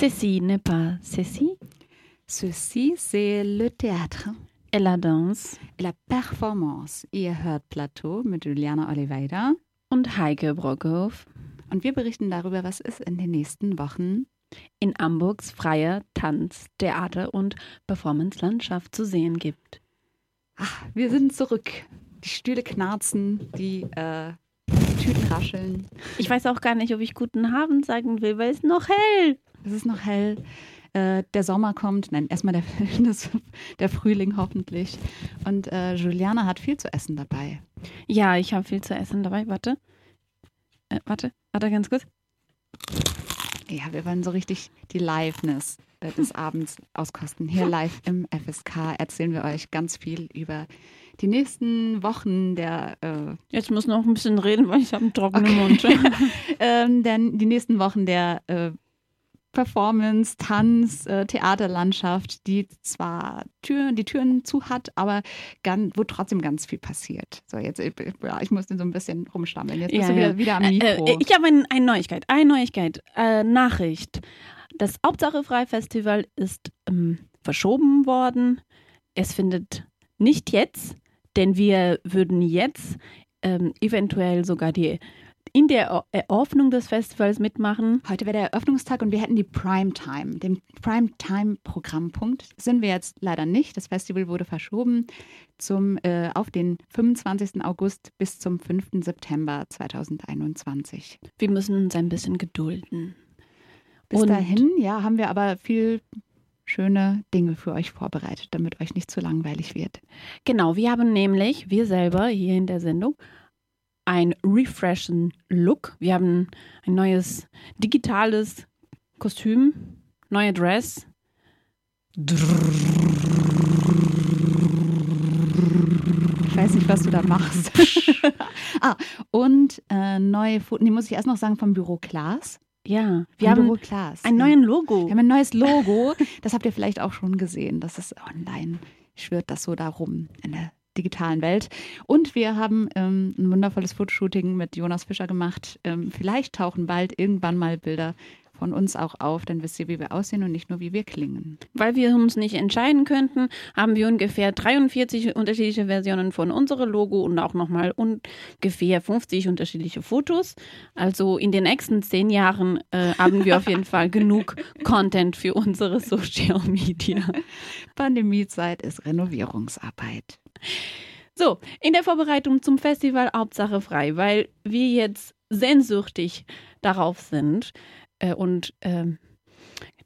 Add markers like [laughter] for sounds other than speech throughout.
Ceci n'est pas ceci. Ceci, c'est le théâtre. Et la danse. Et la performance. Ihr hört Plateau mit Juliana Oliveira. Und Heike Brockhoff. Und wir berichten darüber, was es in den nächsten Wochen in Hamburgs freier Tanz-, Theater- und Performance-Landschaft zu sehen gibt. Ach, wir sind zurück. Die Stühle knarzen, die äh, Tüten rascheln. Ich weiß auch gar nicht, ob ich guten Abend sagen will, weil es noch hell. Es ist noch hell. Äh, der Sommer kommt, nein, erstmal der, [laughs] der Frühling hoffentlich. Und äh, Juliana hat viel zu essen dabei. Ja, ich habe viel zu essen dabei. Warte. Äh, warte, warte ganz kurz. Ja, wir wollen so richtig die Liveness des [laughs] Abends auskosten. Hier live im FSK erzählen wir euch ganz viel über die nächsten Wochen der. Äh Jetzt muss noch ein bisschen reden, weil ich habe einen trockenen okay. Mund. [laughs] ähm, denn die nächsten Wochen der äh, Performance, Tanz, äh, Theaterlandschaft, die zwar Türen, die Türen zu hat, aber ganz, wo trotzdem ganz viel passiert. So, jetzt, ja, ich musste so ein bisschen rumstammeln. Jetzt bist ja, du wieder, wieder am äh, Mikro. Äh, ich habe ein, eine Neuigkeit, eine Neuigkeit, äh, Nachricht. Das Hauptsache Frei Festival ist ähm, verschoben worden. Es findet nicht jetzt, denn wir würden jetzt ähm, eventuell sogar die in der Eröffnung des Festivals mitmachen. Heute wäre der Eröffnungstag und wir hätten die Primetime. Den Primetime-Programmpunkt sind wir jetzt leider nicht. Das Festival wurde verschoben zum, äh, auf den 25. August bis zum 5. September 2021. Wir müssen uns ein bisschen gedulden. Bis und dahin, ja, haben wir aber viel schöne Dinge für euch vorbereitet, damit euch nicht zu langweilig wird. Genau, wir haben nämlich, wir selber hier in der Sendung, ein refreshen Look. Wir haben ein neues digitales Kostüm, neue Dress. Ich weiß nicht, was du da machst. [laughs] ah, und äh, neue Fotos, nee, muss ich erst noch sagen, vom Büro Klaas. Ja, wir haben Büro Klaas, ein ja. neues Logo. Wir haben ein neues Logo. Das habt ihr vielleicht auch schon gesehen. Das ist online, schwirrt das so darum in der digitalen Welt. Und wir haben ähm, ein wundervolles Fotoshooting mit Jonas Fischer gemacht. Ähm, vielleicht tauchen bald irgendwann mal Bilder von uns auch auf, dann wisst ihr, wie wir aussehen und nicht nur, wie wir klingen. Weil wir uns nicht entscheiden könnten, haben wir ungefähr 43 unterschiedliche Versionen von unserem Logo und auch nochmal ungefähr 50 unterschiedliche Fotos. Also in den nächsten zehn Jahren äh, haben wir auf jeden Fall [laughs] genug Content für unsere Social Media. Pandemiezeit ist Renovierungsarbeit. So, in der Vorbereitung zum Festival Hauptsache frei, weil wir jetzt sehnsüchtig darauf sind äh, und äh,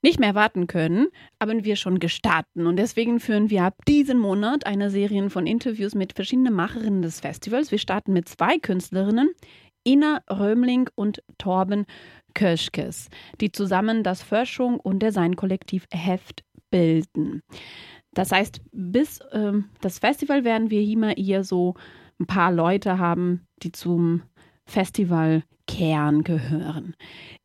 nicht mehr warten können, haben wir schon gestartet. Und deswegen führen wir ab diesem Monat eine Serie von Interviews mit verschiedenen Macherinnen des Festivals. Wir starten mit zwei Künstlerinnen, Ina Römling und Torben Köschkes, die zusammen das Forschung und Designkollektiv Heft bilden. Das heißt, bis ähm, das Festival werden wir immer eher so ein paar Leute haben, die zum Festivalkern gehören.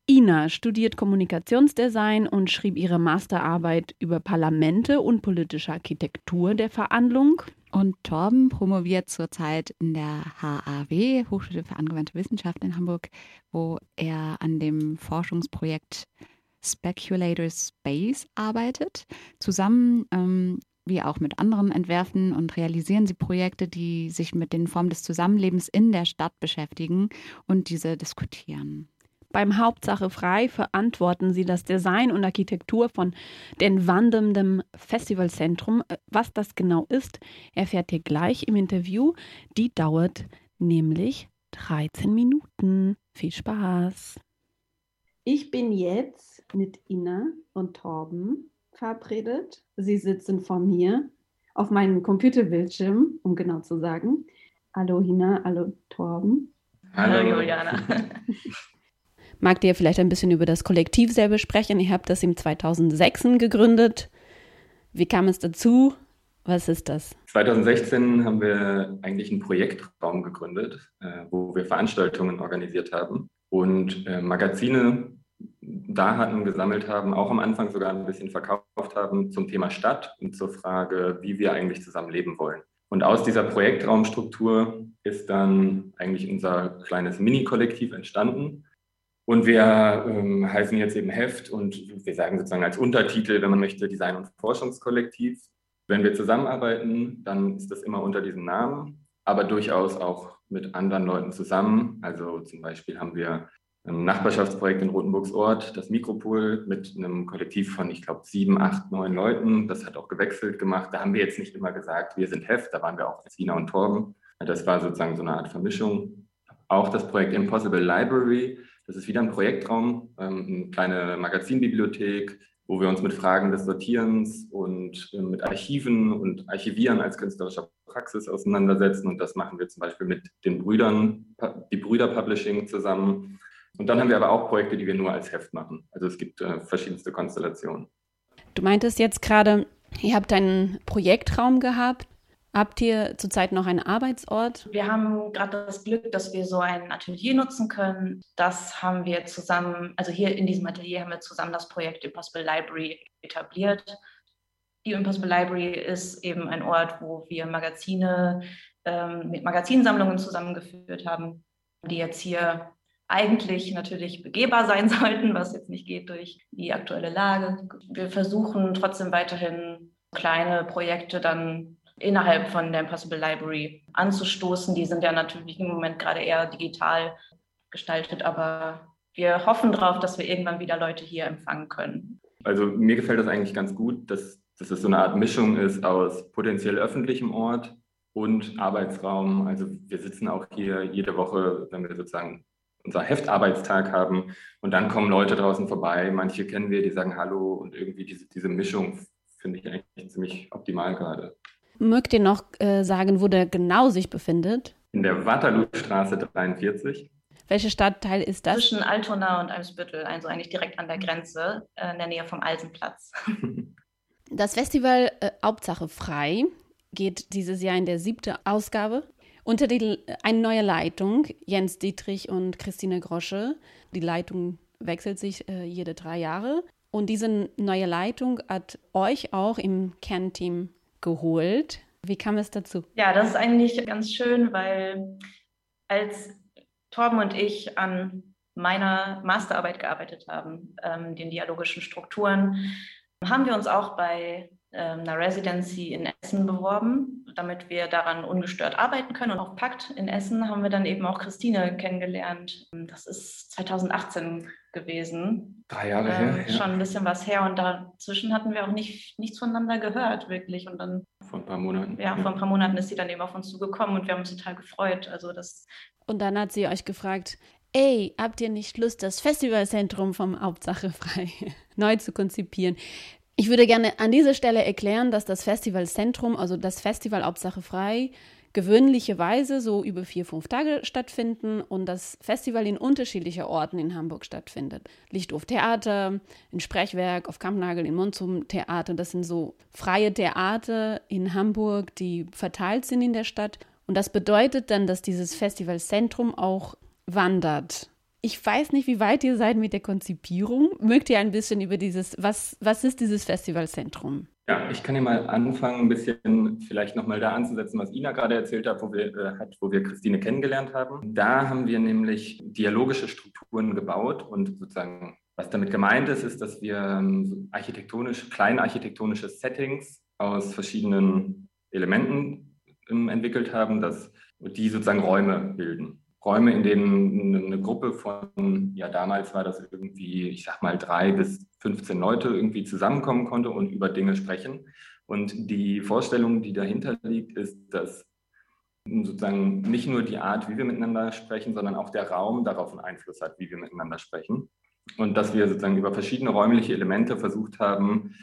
Ina studiert Kommunikationsdesign und schrieb ihre Masterarbeit über Parlamente und politische Architektur der Verhandlung. Und Torben promoviert zurzeit in der HAW, Hochschule für angewandte Wissenschaft in Hamburg, wo er an dem Forschungsprojekt Speculator Space arbeitet. Zusammen ähm, wie auch mit anderen entwerfen und realisieren sie Projekte, die sich mit den Formen des Zusammenlebens in der Stadt beschäftigen und diese diskutieren. Beim Hauptsache frei verantworten sie das Design und Architektur von den wandernden Festivalzentrum. Was das genau ist, erfährt ihr gleich im Interview. Die dauert nämlich 13 Minuten. Viel Spaß! Ich bin jetzt mit Ina und Torben verabredet. Sie sitzen vor mir auf meinem Computerbildschirm, um genau zu sagen. Hallo Hina, hallo Torben. Hallo Juliana. [laughs] Mag dir vielleicht ein bisschen über das Kollektiv selber sprechen? Ihr habt das im 2006 gegründet. Wie kam es dazu? Was ist das? 2016 haben wir eigentlich einen Projektraum gegründet, äh, wo wir Veranstaltungen organisiert haben und äh, Magazine Daten gesammelt haben, auch am Anfang sogar ein bisschen verkauft haben zum Thema Stadt und zur Frage, wie wir eigentlich zusammen leben wollen. Und aus dieser Projektraumstruktur ist dann eigentlich unser kleines Mini-Kollektiv entstanden. Und wir ähm, heißen jetzt eben Heft und wir sagen sozusagen als Untertitel, wenn man möchte, Design- und Forschungskollektiv. Wenn wir zusammenarbeiten, dann ist das immer unter diesem Namen, aber durchaus auch mit anderen Leuten zusammen. Also zum Beispiel haben wir ein Nachbarschaftsprojekt in Rotenburgs Ort, das Mikropol, mit einem Kollektiv von, ich glaube, sieben, acht, neun Leuten. Das hat auch gewechselt gemacht. Da haben wir jetzt nicht immer gesagt, wir sind Heft, da waren wir auch Sina und Torben. Das war sozusagen so eine Art Vermischung. Auch das Projekt Impossible Library, das ist wieder ein Projektraum, ähm, eine kleine Magazinbibliothek, wo wir uns mit Fragen des Sortierens und äh, mit Archiven und Archivieren als künstlerischer Praxis auseinandersetzen. Und das machen wir zum Beispiel mit den Brüdern, die Brüder Publishing zusammen. Und dann haben wir aber auch Projekte, die wir nur als Heft machen. Also es gibt äh, verschiedenste Konstellationen. Du meintest jetzt gerade, ihr habt einen Projektraum gehabt. Habt ihr zurzeit noch einen Arbeitsort? Wir haben gerade das Glück, dass wir so ein Atelier nutzen können. Das haben wir zusammen, also hier in diesem Atelier haben wir zusammen das Projekt Impossible Library etabliert. Die Impossible Library ist eben ein Ort, wo wir Magazine ähm, mit Magazinsammlungen zusammengeführt haben, die jetzt hier eigentlich natürlich begehbar sein [laughs] sollten, was jetzt nicht geht durch die aktuelle Lage. Wir versuchen trotzdem weiterhin kleine Projekte dann innerhalb von der Impossible Library anzustoßen. Die sind ja natürlich im Moment gerade eher digital gestaltet, aber wir hoffen darauf, dass wir irgendwann wieder Leute hier empfangen können. Also mir gefällt das eigentlich ganz gut, dass, dass es so eine Art Mischung ist aus potenziell öffentlichem Ort und Arbeitsraum. Also wir sitzen auch hier jede Woche, wenn wir sozusagen unser Heftarbeitstag haben und dann kommen Leute draußen vorbei. Manche kennen wir, die sagen Hallo und irgendwie diese, diese Mischung finde ich eigentlich ziemlich optimal gerade. Mögt ihr noch äh, sagen, wo der genau sich befindet? In der Waterloostraße 43. Welcher Stadtteil ist das? Zwischen Altona und Eimsbüttel, also eigentlich direkt an der Grenze, äh, in der Nähe vom Alsenplatz. [laughs] Das Festival äh, Hauptsache frei geht dieses Jahr in der siebte Ausgabe unter die, eine neue Leitung, Jens Dietrich und Christine Grosche. Die Leitung wechselt sich äh, jede drei Jahre. Und diese neue Leitung hat euch auch im Kernteam geholt. Wie kam es dazu? Ja, das ist eigentlich ganz schön, weil als Torben und ich an meiner Masterarbeit gearbeitet haben, ähm, den dialogischen Strukturen, haben wir uns auch bei einer Residency in Essen beworben, damit wir daran ungestört arbeiten können. Und auf Pakt in Essen haben wir dann eben auch Christine kennengelernt. Das ist 2018 gewesen. Drei Jahre her. Ja. Schon ein bisschen was her. Und dazwischen hatten wir auch nicht, nichts voneinander gehört, wirklich. Und dann. Vor ein paar Monaten. Ja, vor ein paar Monaten ist sie dann eben auf uns zugekommen und wir haben uns total gefreut. Also das. Und dann hat sie euch gefragt, ey, habt ihr nicht Lust, das Festivalzentrum vom Hauptsache frei [laughs] neu zu konzipieren? Ich würde gerne an dieser Stelle erklären, dass das Festivalzentrum, also das Festival Hauptsache frei, gewöhnlicherweise so über vier, fünf Tage stattfinden und das Festival in unterschiedlichen Orten in Hamburg stattfindet. Lichthof Theater, in Sprechwerk, auf Kampnagel, in Monsum Theater. Das sind so freie Theater in Hamburg, die verteilt sind in der Stadt. Und das bedeutet dann, dass dieses Festivalzentrum auch wandert. Ich weiß nicht, wie weit ihr seid mit der Konzipierung. Mögt ihr ein bisschen über dieses, was, was ist dieses Festivalzentrum? Ja, ich kann ja mal anfangen, ein bisschen vielleicht nochmal da anzusetzen, was Ina gerade erzählt hat wo, wir, äh, hat, wo wir Christine kennengelernt haben. Da haben wir nämlich dialogische Strukturen gebaut und sozusagen, was damit gemeint ist, ist, dass wir ähm, architektonisch, kleine architektonische Settings aus verschiedenen Elementen ähm, entwickelt haben, dass die sozusagen Räume bilden. Räume, in denen eine Gruppe von, ja damals war das irgendwie, ich sag mal, drei bis 15 Leute irgendwie zusammenkommen konnte und über Dinge sprechen. Und die Vorstellung, die dahinter liegt, ist, dass sozusagen nicht nur die Art, wie wir miteinander sprechen, sondern auch der Raum darauf einen Einfluss hat, wie wir miteinander sprechen. Und dass wir sozusagen über verschiedene räumliche Elemente versucht haben,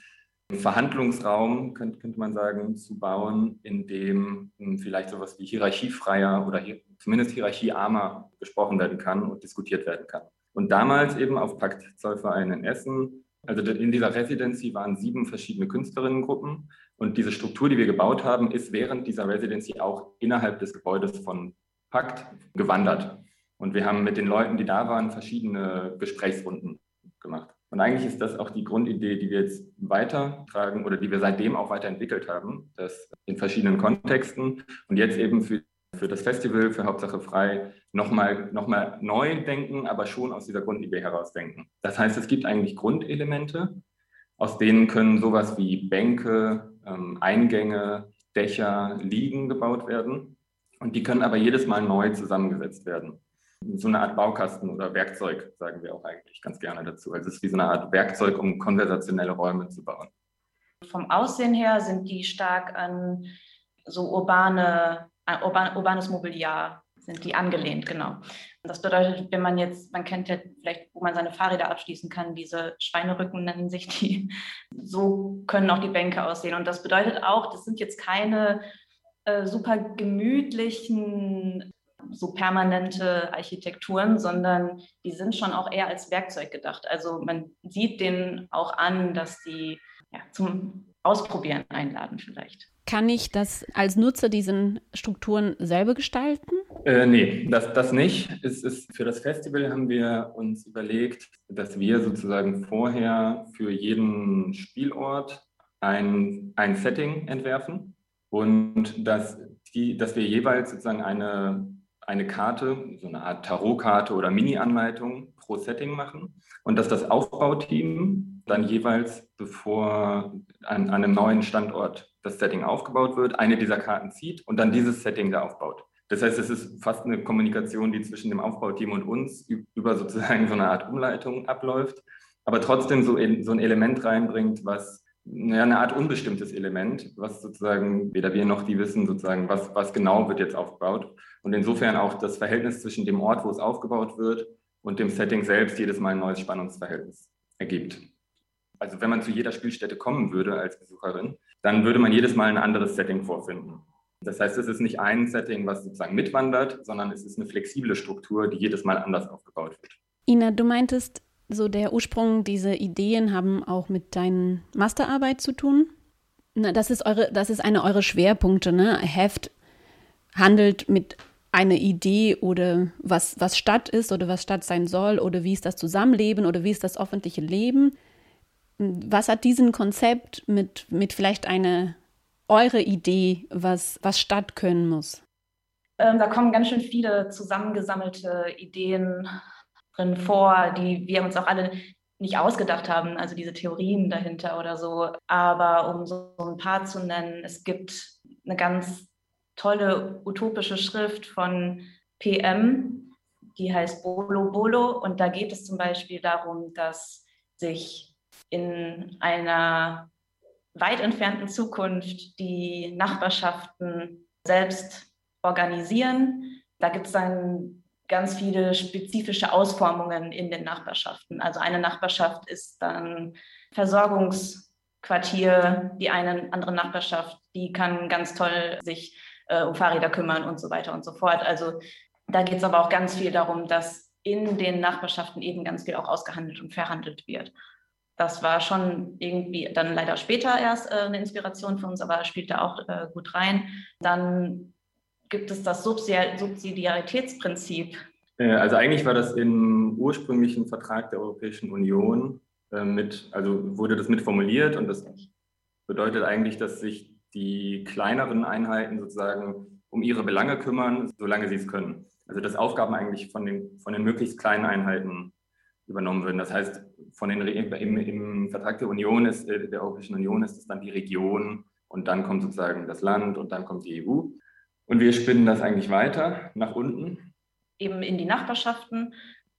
Verhandlungsraum, könnte, könnte man sagen, zu bauen, in dem hm, vielleicht sowas wie hierarchiefreier oder zumindest hierarchiearmer gesprochen werden kann und diskutiert werden kann. Und damals eben auf Pakt Zollverein in Essen, also in dieser Residency waren sieben verschiedene Künstlerinnengruppen und diese Struktur, die wir gebaut haben, ist während dieser Residency auch innerhalb des Gebäudes von Pakt gewandert. Und wir haben mit den Leuten, die da waren, verschiedene Gesprächsrunden gemacht. Und eigentlich ist das auch die Grundidee, die wir jetzt weitertragen oder die wir seitdem auch weiterentwickelt haben, dass in verschiedenen Kontexten und jetzt eben für für das Festival, für Hauptsache frei, nochmal noch mal neu denken, aber schon aus dieser Grundidee heraus denken. Das heißt, es gibt eigentlich Grundelemente, aus denen können sowas wie Bänke, ähm, Eingänge, Dächer, Liegen gebaut werden. Und die können aber jedes Mal neu zusammengesetzt werden. So eine Art Baukasten oder Werkzeug, sagen wir auch eigentlich ganz gerne dazu. Also es ist wie so eine Art Werkzeug, um konversationelle Räume zu bauen. Vom Aussehen her sind die stark an so urbane, äh, urban, urbanes Mobiliar sind die angelehnt, genau. Das bedeutet, wenn man jetzt, man kennt ja vielleicht, wo man seine Fahrräder abschließen kann, diese Schweinerücken nennen sich die. So können auch die Bänke aussehen. Und das bedeutet auch, das sind jetzt keine äh, super gemütlichen, so permanente Architekturen, sondern die sind schon auch eher als Werkzeug gedacht. Also man sieht denen auch an, dass die ja, zum Ausprobieren einladen vielleicht. Kann ich das als Nutzer diesen Strukturen selber gestalten? Äh, nee, das, das nicht. Es ist, für das Festival haben wir uns überlegt, dass wir sozusagen vorher für jeden Spielort ein, ein Setting entwerfen und dass, die, dass wir jeweils sozusagen eine, eine Karte, so eine Art Tarotkarte oder Mini-Anleitung pro Setting machen und dass das Aufbauteam dann jeweils, bevor an, an einem neuen Standort das Setting aufgebaut wird, eine dieser Karten zieht und dann dieses Setting da aufbaut. Das heißt, es ist fast eine Kommunikation, die zwischen dem Aufbauteam und uns über sozusagen so eine Art Umleitung abläuft, aber trotzdem so, so ein Element reinbringt, was eine Art unbestimmtes Element, was sozusagen weder wir noch die wissen, sozusagen, was, was genau wird jetzt aufgebaut. Und insofern auch das Verhältnis zwischen dem Ort, wo es aufgebaut wird, und dem Setting selbst jedes Mal ein neues Spannungsverhältnis ergibt. Also wenn man zu jeder Spielstätte kommen würde als Besucherin, dann würde man jedes Mal ein anderes Setting vorfinden. Das heißt, es ist nicht ein Setting, was sozusagen mitwandert, sondern es ist eine flexible Struktur, die jedes Mal anders aufgebaut wird. Ina, du meintest, so der Ursprung dieser Ideen haben auch mit deiner Masterarbeit zu tun. Na, das ist eure, das ist eine eurer Schwerpunkte, ne? Heft handelt mit einer Idee oder was, was Stadt ist oder was Stadt sein soll oder wie ist das Zusammenleben oder wie ist das öffentliche Leben was hat diesen Konzept mit, mit vielleicht eine eure Idee, was, was Stadt können muss? Ähm, da kommen ganz schön viele zusammengesammelte Ideen drin vor, die wir uns auch alle nicht ausgedacht haben, also diese Theorien dahinter oder so. Aber um so ein paar zu nennen, es gibt eine ganz tolle utopische Schrift von PM, die heißt Bolo Bolo. Und da geht es zum Beispiel darum, dass sich in einer weit entfernten Zukunft die Nachbarschaften selbst organisieren. Da gibt es dann ganz viele spezifische Ausformungen in den Nachbarschaften. Also eine Nachbarschaft ist dann Versorgungsquartier, die eine andere Nachbarschaft, die kann ganz toll sich äh, um Fahrräder kümmern und so weiter und so fort. Also da geht es aber auch ganz viel darum, dass in den Nachbarschaften eben ganz viel auch ausgehandelt und verhandelt wird das war schon irgendwie dann leider später erst äh, eine Inspiration für uns, aber spielt da auch äh, gut rein. Dann gibt es das Subsidiaritätsprinzip. Äh, also eigentlich war das im ursprünglichen Vertrag der Europäischen Union äh, mit, also wurde das mitformuliert und das bedeutet eigentlich, dass sich die kleineren Einheiten sozusagen um ihre Belange kümmern, solange sie es können. Also dass Aufgaben eigentlich von den, von den möglichst kleinen Einheiten übernommen würden. Das heißt, von den, im, im Vertrag der Union ist, äh, der Europäischen Union ist es dann die Region und dann kommt sozusagen das Land und dann kommt die EU. Und wir spinnen das eigentlich weiter nach unten. Eben in die Nachbarschaften.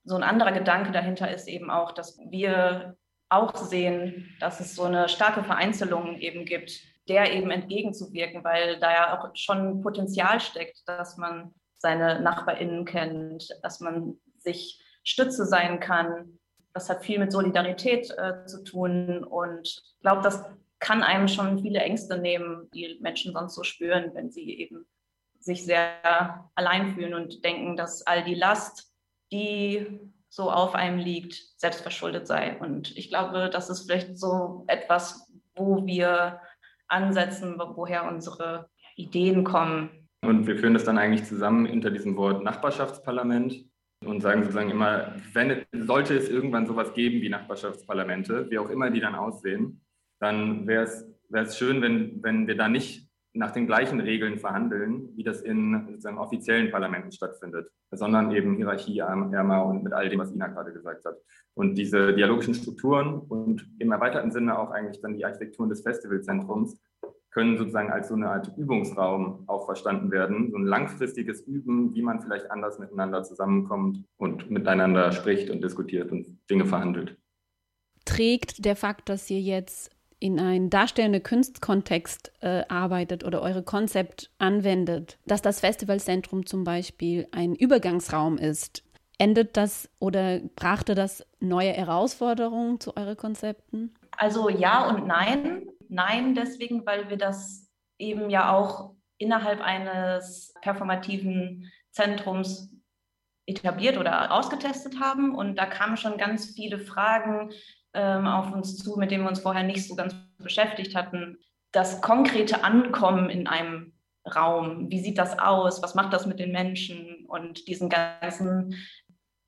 So ein anderer Gedanke dahinter ist eben auch, dass wir auch sehen, dass es so eine starke Vereinzelung eben gibt, der eben entgegenzuwirken, weil da ja auch schon Potenzial steckt, dass man seine NachbarInnen kennt, dass man sich Stütze sein kann. Das hat viel mit Solidarität äh, zu tun und ich glaube, das kann einem schon viele Ängste nehmen, die Menschen sonst so spüren, wenn sie eben sich sehr allein fühlen und denken, dass all die Last, die so auf einem liegt, selbstverschuldet sei. Und ich glaube, das ist vielleicht so etwas, wo wir ansetzen, woher unsere Ideen kommen. Und wir führen das dann eigentlich zusammen unter diesem Wort Nachbarschaftsparlament und sagen sozusagen immer, wenn, sollte es irgendwann sowas geben wie Nachbarschaftsparlamente, wie auch immer die dann aussehen, dann wäre es schön, wenn, wenn wir da nicht nach den gleichen Regeln verhandeln, wie das in sozusagen offiziellen Parlamenten stattfindet, sondern eben hierarchieärmer und mit all dem, was Ina gerade gesagt hat. Und diese dialogischen Strukturen und im erweiterten Sinne auch eigentlich dann die Architekturen des Festivalzentrums können sozusagen als so eine Art Übungsraum auch verstanden werden. So ein langfristiges Üben, wie man vielleicht anders miteinander zusammenkommt und miteinander spricht und diskutiert und Dinge verhandelt. Trägt der Fakt, dass ihr jetzt in einen darstellenden Kunstkontext äh, arbeitet oder eure Konzept anwendet, dass das Festivalzentrum zum Beispiel ein Übergangsraum ist, endet das oder brachte das neue Herausforderungen zu euren Konzepten? Also ja und nein. Nein, deswegen, weil wir das eben ja auch innerhalb eines performativen Zentrums etabliert oder ausgetestet haben. Und da kamen schon ganz viele Fragen ähm, auf uns zu, mit denen wir uns vorher nicht so ganz beschäftigt hatten. Das konkrete Ankommen in einem Raum, wie sieht das aus, was macht das mit den Menschen und diesen ganzen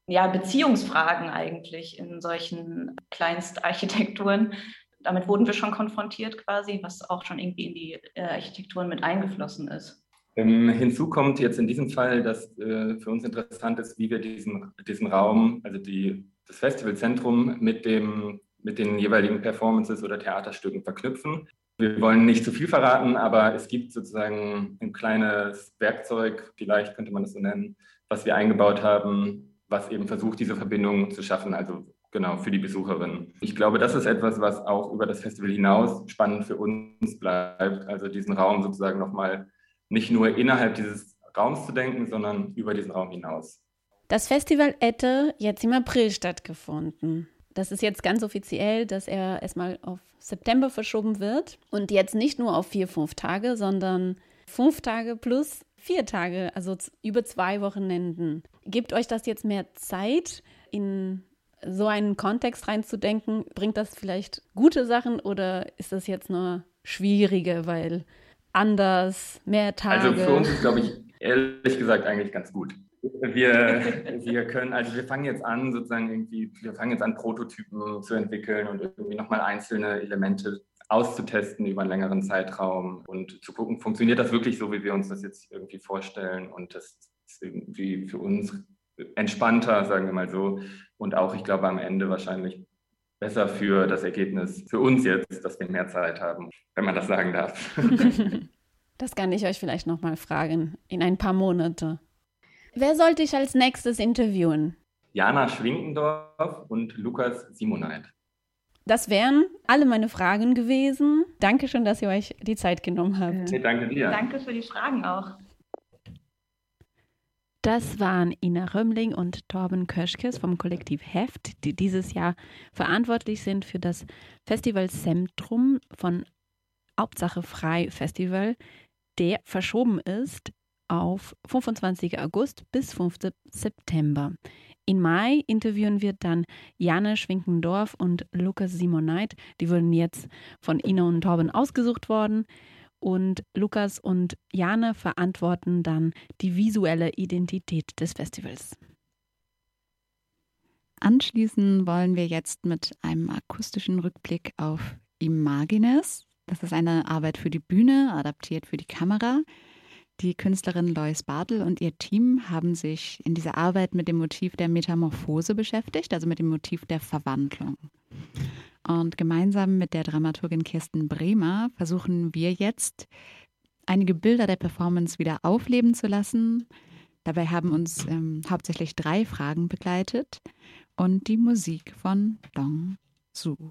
ja, Beziehungsfragen eigentlich in solchen Kleinstarchitekturen. Damit wurden wir schon konfrontiert quasi, was auch schon irgendwie in die äh, Architekturen mit eingeflossen ist. Ähm, hinzu kommt jetzt in diesem Fall, dass äh, für uns interessant ist, wie wir diesen, diesen Raum, also die das Festivalzentrum mit, dem, mit den jeweiligen Performances oder Theaterstücken verknüpfen. Wir wollen nicht zu viel verraten, aber es gibt sozusagen ein kleines Werkzeug, vielleicht könnte man das so nennen, was wir eingebaut haben, was eben versucht, diese Verbindung zu schaffen, also genau für die Besucherin. Ich glaube, das ist etwas, was auch über das Festival hinaus spannend für uns bleibt, also diesen Raum sozusagen nochmal nicht nur innerhalb dieses Raums zu denken, sondern über diesen Raum hinaus. Das Festival hätte jetzt im April stattgefunden. Das ist jetzt ganz offiziell, dass er erstmal auf September verschoben wird und jetzt nicht nur auf vier, fünf Tage, sondern fünf Tage plus vier Tage, also über zwei Wochenenden. Gibt euch das jetzt mehr Zeit, in so einen Kontext reinzudenken? Bringt das vielleicht gute Sachen oder ist das jetzt nur schwierige, weil anders, mehr Tage? Also für uns ist, glaube ich, ehrlich gesagt eigentlich ganz gut. Wir, wir können, also wir fangen jetzt an, sozusagen irgendwie, wir fangen jetzt an, Prototypen zu entwickeln und irgendwie nochmal einzelne Elemente auszutesten über einen längeren Zeitraum und zu gucken, funktioniert das wirklich so, wie wir uns das jetzt irgendwie vorstellen und das ist irgendwie für uns entspannter, sagen wir mal so und auch, ich glaube, am Ende wahrscheinlich besser für das Ergebnis, für uns jetzt, dass wir mehr Zeit haben, wenn man das sagen darf. [laughs] [laughs] Das kann ich euch vielleicht nochmal fragen in ein paar Monate. Wer sollte ich als nächstes interviewen? Jana Schwinkendorf und Lukas Simoneit. Das wären alle meine Fragen gewesen. Dankeschön, dass ihr euch die Zeit genommen habt. Nee, danke dir. Danke für die Fragen auch. Das waren Ina Römmling und Torben Köschkes vom Kollektiv Heft, die dieses Jahr verantwortlich sind für das Festivalzentrum von Hauptsache Frei Festival, der verschoben ist auf 25. August bis 5. September. In Mai interviewen wir dann Janne Schwinkendorf und Lukas Simoneit. Die wurden jetzt von Ina und Torben ausgesucht worden. Und Lukas und Jane verantworten dann die visuelle Identität des Festivals. Anschließen wollen wir jetzt mit einem akustischen Rückblick auf Imagines. Das ist eine Arbeit für die Bühne, adaptiert für die Kamera. Die Künstlerin Lois Bartel und ihr Team haben sich in dieser Arbeit mit dem Motiv der Metamorphose beschäftigt, also mit dem Motiv der Verwandlung. Und gemeinsam mit der Dramaturgin Kirsten Bremer versuchen wir jetzt, einige Bilder der Performance wieder aufleben zu lassen. Dabei haben uns ähm, hauptsächlich drei Fragen begleitet und die Musik von Dong Su.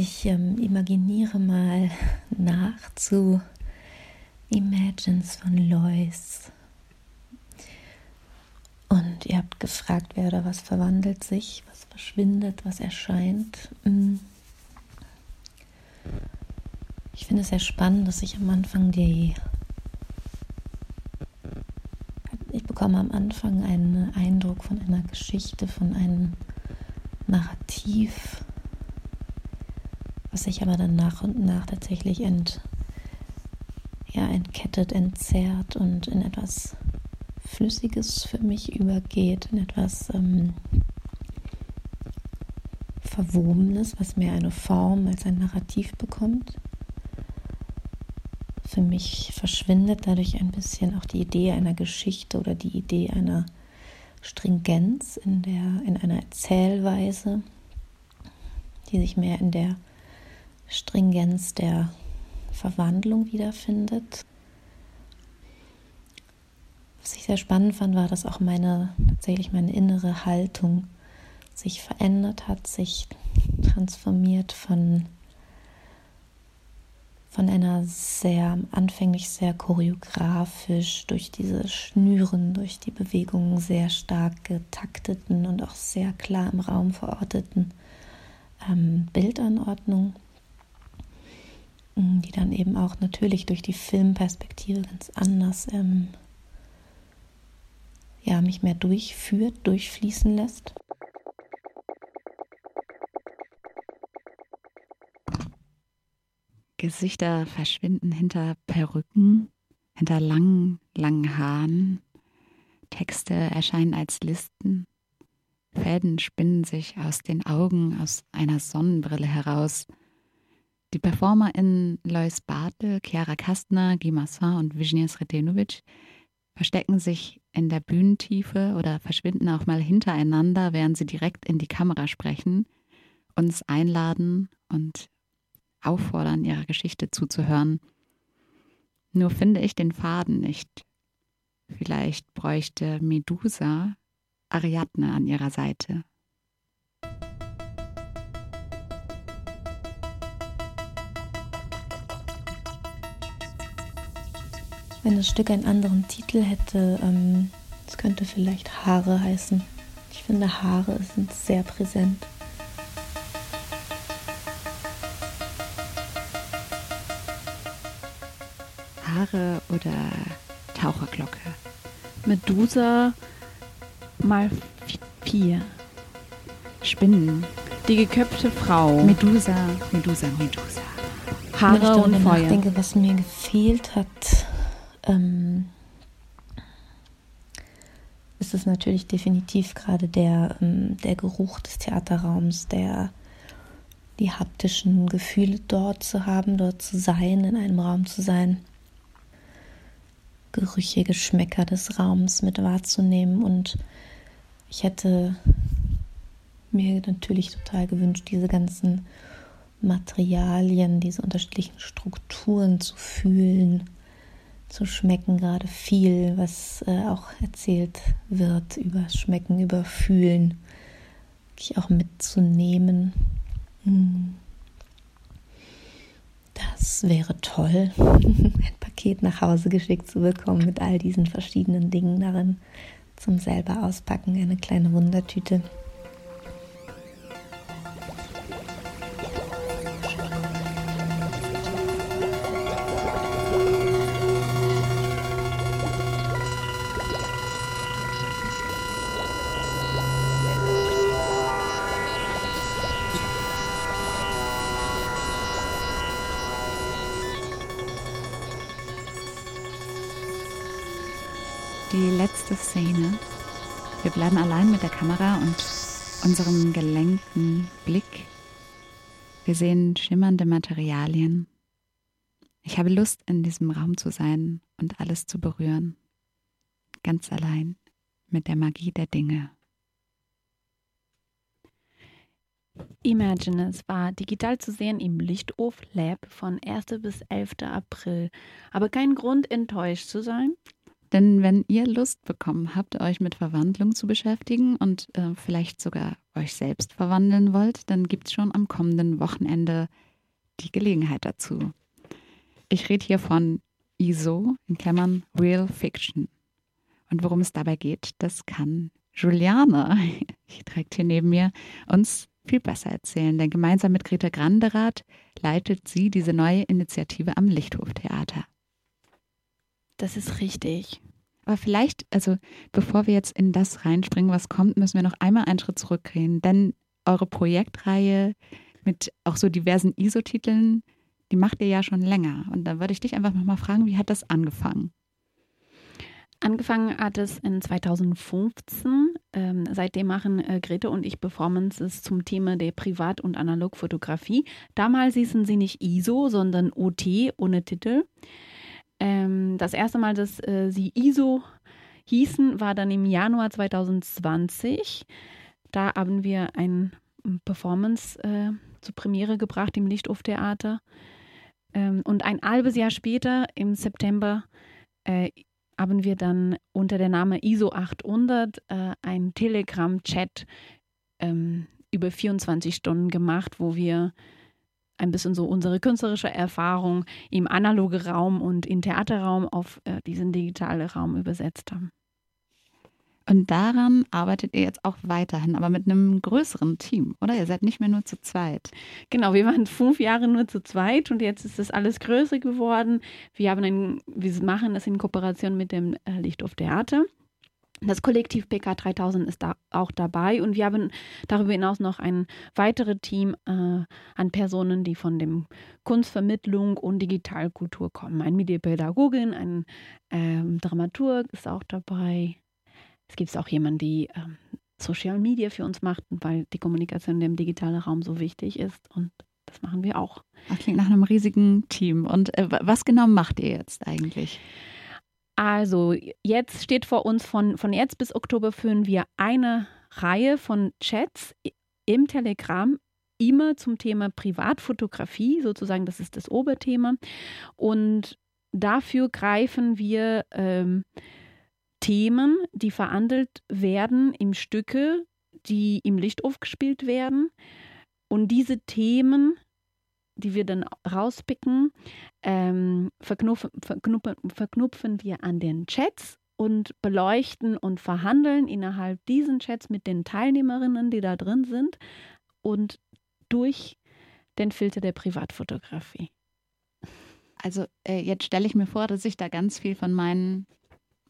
Ich ähm, imaginiere mal [laughs] nach zu Imagines von Lois. Und ihr habt gefragt, wer oder was verwandelt sich, was verschwindet, was erscheint. Hm. Ich finde es sehr spannend, dass ich am Anfang die. Ich bekomme am Anfang einen Eindruck von einer Geschichte, von einem Narrativ was sich aber dann nach und nach tatsächlich ent, ja, entkettet, entzerrt und in etwas Flüssiges für mich übergeht, in etwas ähm, Verwobenes, was mehr eine Form als ein Narrativ bekommt. Für mich verschwindet dadurch ein bisschen auch die Idee einer Geschichte oder die Idee einer Stringenz in, der, in einer Erzählweise, die sich mehr in der Stringenz der Verwandlung wiederfindet. Sehr spannend fand, war, dass auch meine tatsächlich meine innere Haltung sich verändert hat, sich transformiert von von einer sehr anfänglich sehr choreografisch durch diese Schnüren, durch die Bewegungen sehr stark getakteten und auch sehr klar im Raum verorteten ähm, Bildanordnung die dann eben auch natürlich durch die Filmperspektive ganz anders ähm, ja, mich mehr durchführt, durchfließen lässt. Gesichter verschwinden hinter Perücken, hinter langen, langen Haaren. Texte erscheinen als Listen. Fäden spinnen sich aus den Augen, aus einer Sonnenbrille heraus. Die PerformerInnen Lois Bartel, Chiara Kastner, Guy Massin und Wisnia Sretenovic verstecken sich in der Bühnentiefe oder verschwinden auch mal hintereinander, während sie direkt in die Kamera sprechen, uns einladen und auffordern, ihrer Geschichte zuzuhören. Nur finde ich den Faden nicht. Vielleicht bräuchte Medusa Ariadne an ihrer Seite. Wenn das Stück einen anderen Titel hätte, ähm, es könnte vielleicht Haare heißen. Ich finde, Haare sind sehr präsent. Haare oder Taucherglocke? Medusa mal vier. Spinnen. Die geköpfte Frau. Medusa, Medusa, Medusa. Haare und Feuer. Ich denke, was mir gefehlt hat, ähm, ist es natürlich definitiv gerade der, ähm, der Geruch des Theaterraums, der die haptischen Gefühle dort zu haben, dort zu sein, in einem Raum zu sein, Gerüche, Geschmäcker des Raums mit wahrzunehmen. Und ich hätte mir natürlich total gewünscht, diese ganzen Materialien, diese unterschiedlichen Strukturen zu fühlen zu schmecken gerade viel, was äh, auch erzählt wird über Schmecken, über Fühlen, wirklich auch mitzunehmen. Hm. Das wäre toll, [laughs] ein Paket nach Hause geschickt zu bekommen mit all diesen verschiedenen Dingen darin zum selber auspacken, eine kleine Wundertüte. Mit der Kamera und unserem gelenkten Blick. Wir sehen schimmernde Materialien. Ich habe Lust, in diesem Raum zu sein und alles zu berühren. ganz allein mit der Magie der Dinge. Imagines war digital zu sehen im Lichthof Lab von 1. bis 11. April. Aber kein Grund, enttäuscht zu sein. Denn wenn ihr Lust bekommen habt, euch mit Verwandlung zu beschäftigen und äh, vielleicht sogar euch selbst verwandeln wollt, dann gibt es schon am kommenden Wochenende die Gelegenheit dazu. Ich rede hier von ISO, in Klammern Real Fiction. Und worum es dabei geht, das kann Juliane, [laughs] die trägt hier neben mir, uns viel besser erzählen. Denn gemeinsam mit Greta Granderath leitet sie diese neue Initiative am Lichthoftheater. Das ist richtig. Aber vielleicht, also bevor wir jetzt in das reinspringen, was kommt, müssen wir noch einmal einen Schritt zurückgehen. Denn eure Projektreihe mit auch so diversen ISO-Titeln, die macht ihr ja schon länger. Und da würde ich dich einfach nochmal fragen, wie hat das angefangen? Angefangen hat es in 2015. Ähm, seitdem machen äh, Grete und ich Performances zum Thema der Privat- und Analogfotografie. Damals hießen sie nicht ISO, sondern OT ohne Titel. Ähm, das erste Mal, dass äh, sie ISO hießen, war dann im Januar 2020. Da haben wir ein Performance äh, zur Premiere gebracht im Lichthof-Theater. Ähm, und ein halbes Jahr später, im September, äh, haben wir dann unter der Name ISO 800 äh, ein Telegram-Chat ähm, über 24 Stunden gemacht, wo wir ein bisschen so unsere künstlerische Erfahrung im analogen Raum und im Theaterraum auf äh, diesen digitalen Raum übersetzt haben. Und daran arbeitet ihr jetzt auch weiterhin, aber mit einem größeren Team, oder? Ihr seid nicht mehr nur zu zweit. Genau, wir waren fünf Jahre nur zu zweit und jetzt ist das alles größer geworden. Wir, haben ein, wir machen das in Kooperation mit dem äh, Lichthof Theater. Das Kollektiv PK 3000 ist da auch dabei und wir haben darüber hinaus noch ein weiteres Team äh, an Personen, die von dem Kunstvermittlung und Digitalkultur kommen. Ein Medienpädagogin, ein ähm, Dramaturg ist auch dabei, es gibt auch jemanden, die ähm, Social Media für uns macht, weil die Kommunikation im digitalen Raum so wichtig ist und das machen wir auch. Das klingt nach einem riesigen Team. Und äh, was genau macht ihr jetzt eigentlich? Also, jetzt steht vor uns von, von jetzt bis Oktober führen wir eine Reihe von Chats im Telegram immer zum Thema Privatfotografie, sozusagen, das ist das Oberthema. Und dafür greifen wir ähm, Themen, die verhandelt werden im Stücke, die im Lichthof gespielt werden. Und diese Themen, die wir dann rauspicken, ähm, verknüpfen, verknüpfen, verknüpfen wir an den Chats und beleuchten und verhandeln innerhalb diesen Chats mit den Teilnehmerinnen, die da drin sind und durch den Filter der Privatfotografie. Also äh, jetzt stelle ich mir vor, dass ich da ganz viel von meinen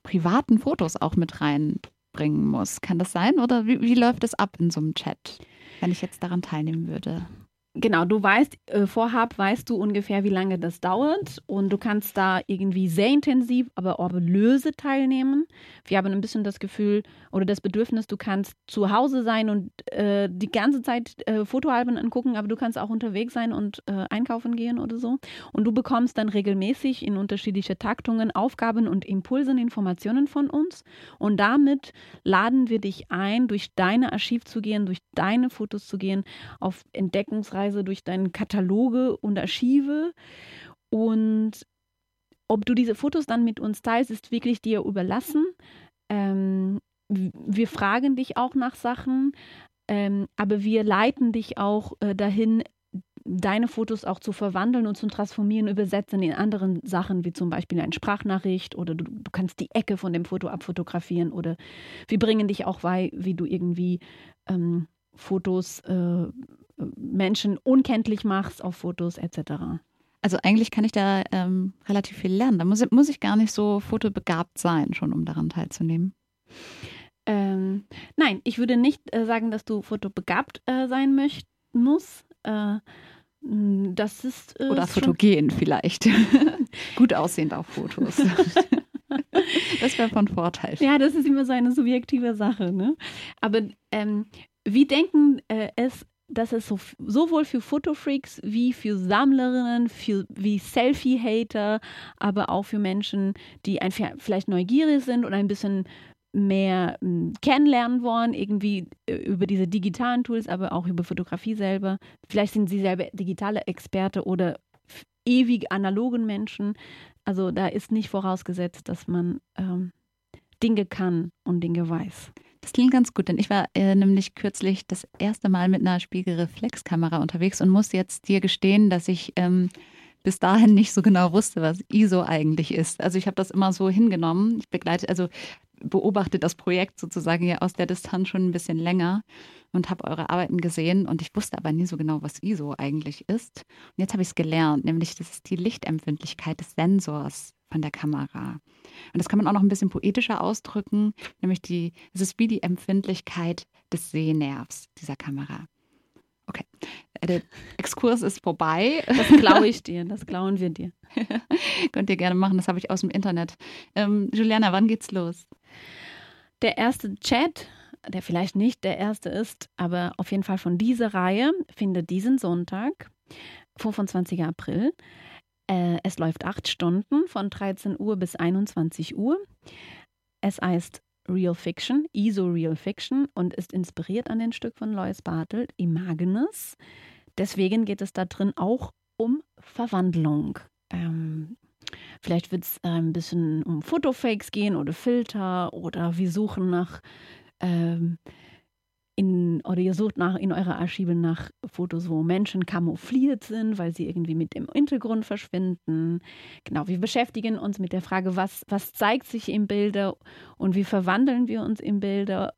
privaten Fotos auch mit reinbringen muss. Kann das sein? Oder wie, wie läuft es ab in so einem Chat, wenn ich jetzt daran teilnehmen würde? Genau, du weißt, äh, vorab weißt du ungefähr, wie lange das dauert und du kannst da irgendwie sehr intensiv, aber auch löse teilnehmen. Wir haben ein bisschen das Gefühl oder das Bedürfnis, du kannst zu Hause sein und äh, die ganze Zeit äh, Fotoalben angucken, aber du kannst auch unterwegs sein und äh, einkaufen gehen oder so. Und du bekommst dann regelmäßig in unterschiedliche Taktungen Aufgaben und Impulse und Informationen von uns. Und damit laden wir dich ein, durch deine Archiv zu gehen, durch deine Fotos zu gehen, auf Entdeckungsreise Reise durch deine Kataloge und Archive. Und ob du diese Fotos dann mit uns teilst, ist wirklich dir überlassen. Ähm, wir fragen dich auch nach Sachen, ähm, aber wir leiten dich auch äh, dahin, deine Fotos auch zu verwandeln und zu transformieren, übersetzen in anderen Sachen, wie zum Beispiel eine Sprachnachricht oder du, du kannst die Ecke von dem Foto abfotografieren oder wir bringen dich auch bei, wie du irgendwie ähm, Fotos äh, Menschen unkenntlich machst auf Fotos etc. Also eigentlich kann ich da ähm, relativ viel lernen. Da muss, muss ich gar nicht so fotobegabt sein, schon um daran teilzunehmen. Ähm, nein, ich würde nicht äh, sagen, dass du fotobegabt äh, sein möcht, musst. Äh, das ist. Äh, Oder fotogen vielleicht. [laughs] Gut aussehend auf Fotos. [laughs] das wäre von Vorteil. Ja, das ist immer so eine subjektive Sache. Ne? Aber ähm, wie denken äh, es dass es so, sowohl für Fotofreaks wie für Sammlerinnen, für, wie Selfie-Hater, aber auch für Menschen, die einfach vielleicht neugierig sind und ein bisschen mehr hm, kennenlernen wollen, irgendwie äh, über diese digitalen Tools, aber auch über Fotografie selber. Vielleicht sind sie selber digitale Experte oder ewig analogen Menschen. Also da ist nicht vorausgesetzt, dass man ähm, Dinge kann und Dinge weiß. Das klingt ganz gut, denn ich war äh, nämlich kürzlich das erste Mal mit einer Spiegelreflexkamera unterwegs und muss jetzt dir gestehen, dass ich ähm, bis dahin nicht so genau wusste, was ISO eigentlich ist. Also ich habe das immer so hingenommen. Ich begleite, also beobachte das Projekt sozusagen ja aus der Distanz schon ein bisschen länger und habe eure Arbeiten gesehen und ich wusste aber nie so genau, was ISO eigentlich ist. Und jetzt habe ich es gelernt, nämlich das ist die Lichtempfindlichkeit des Sensors von der Kamera. Und das kann man auch noch ein bisschen poetischer ausdrücken, nämlich die, es ist wie die Empfindlichkeit des Sehnervs dieser Kamera. Okay, der Exkurs ist vorbei. Das glaube ich dir, das klauen wir dir. [laughs] Könnt ihr gerne machen, das habe ich aus dem Internet. Ähm, Juliana, wann geht's los? Der erste Chat, der vielleicht nicht der erste ist, aber auf jeden Fall von dieser Reihe, findet diesen Sonntag, 25. April, äh, es läuft acht Stunden von 13 Uhr bis 21 Uhr. Es heißt Real Fiction, ISO Real Fiction und ist inspiriert an den Stück von Lois Bartelt, Imagenes. Deswegen geht es da drin auch um Verwandlung. Ähm, vielleicht wird es äh, ein bisschen um Fotofakes gehen oder Filter oder wir suchen nach ähm, in, oder ihr sucht nach in eurer Archive nach Fotos, wo Menschen kamoufliert sind, weil sie irgendwie mit dem Hintergrund verschwinden. Genau, wir beschäftigen uns mit der Frage, was, was zeigt sich im Bilder und wie verwandeln wir uns in Bilder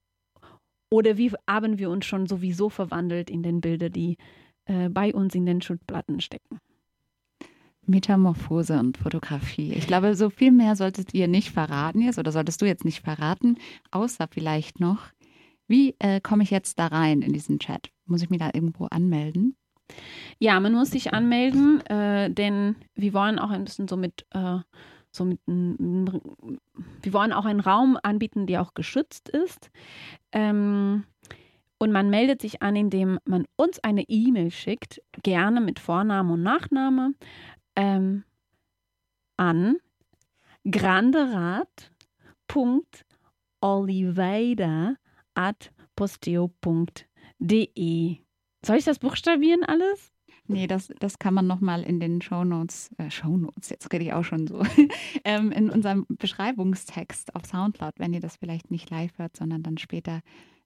oder wie haben wir uns schon sowieso verwandelt in den Bilder, die äh, bei uns in den Schuttplatten stecken. Metamorphose und Fotografie. Ich glaube, so viel mehr solltet ihr nicht verraten jetzt oder solltest du jetzt nicht verraten, außer vielleicht noch, wie äh, komme ich jetzt da rein in diesen Chat? Muss ich mich da irgendwo anmelden? Ja, man muss sich anmelden, äh, denn wir wollen auch ein bisschen so mit, äh, so mit, wir wollen auch einen Raum anbieten, der auch geschützt ist. Ähm, und man meldet sich an, indem man uns eine E-Mail schickt, gerne mit Vorname und Nachname, ähm, an granderat.oliveira at posteo.de. Soll ich das buchstabieren alles? Nee, das, das kann man nochmal in den Shownotes, äh, Shownotes, jetzt rede ich auch schon so, [laughs] ähm, in unserem Beschreibungstext auf Soundcloud, wenn ihr das vielleicht nicht live hört, sondern dann später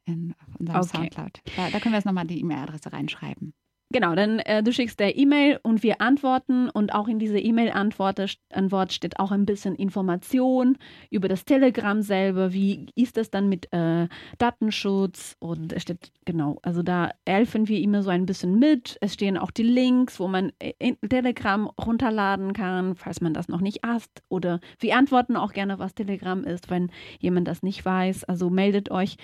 in unserem okay. Soundcloud. Da, da können wir jetzt nochmal die E-Mail-Adresse reinschreiben. Genau, dann äh, du schickst der E-Mail und wir antworten und auch in dieser E-Mail-Antwort Antwort steht auch ein bisschen Information über das Telegram selber. Wie ist das dann mit äh, Datenschutz? Und es steht, genau, also da helfen wir immer so ein bisschen mit. Es stehen auch die Links, wo man äh, Telegram runterladen kann, falls man das noch nicht hasst. Oder wir antworten auch gerne, was Telegram ist, wenn jemand das nicht weiß. Also meldet euch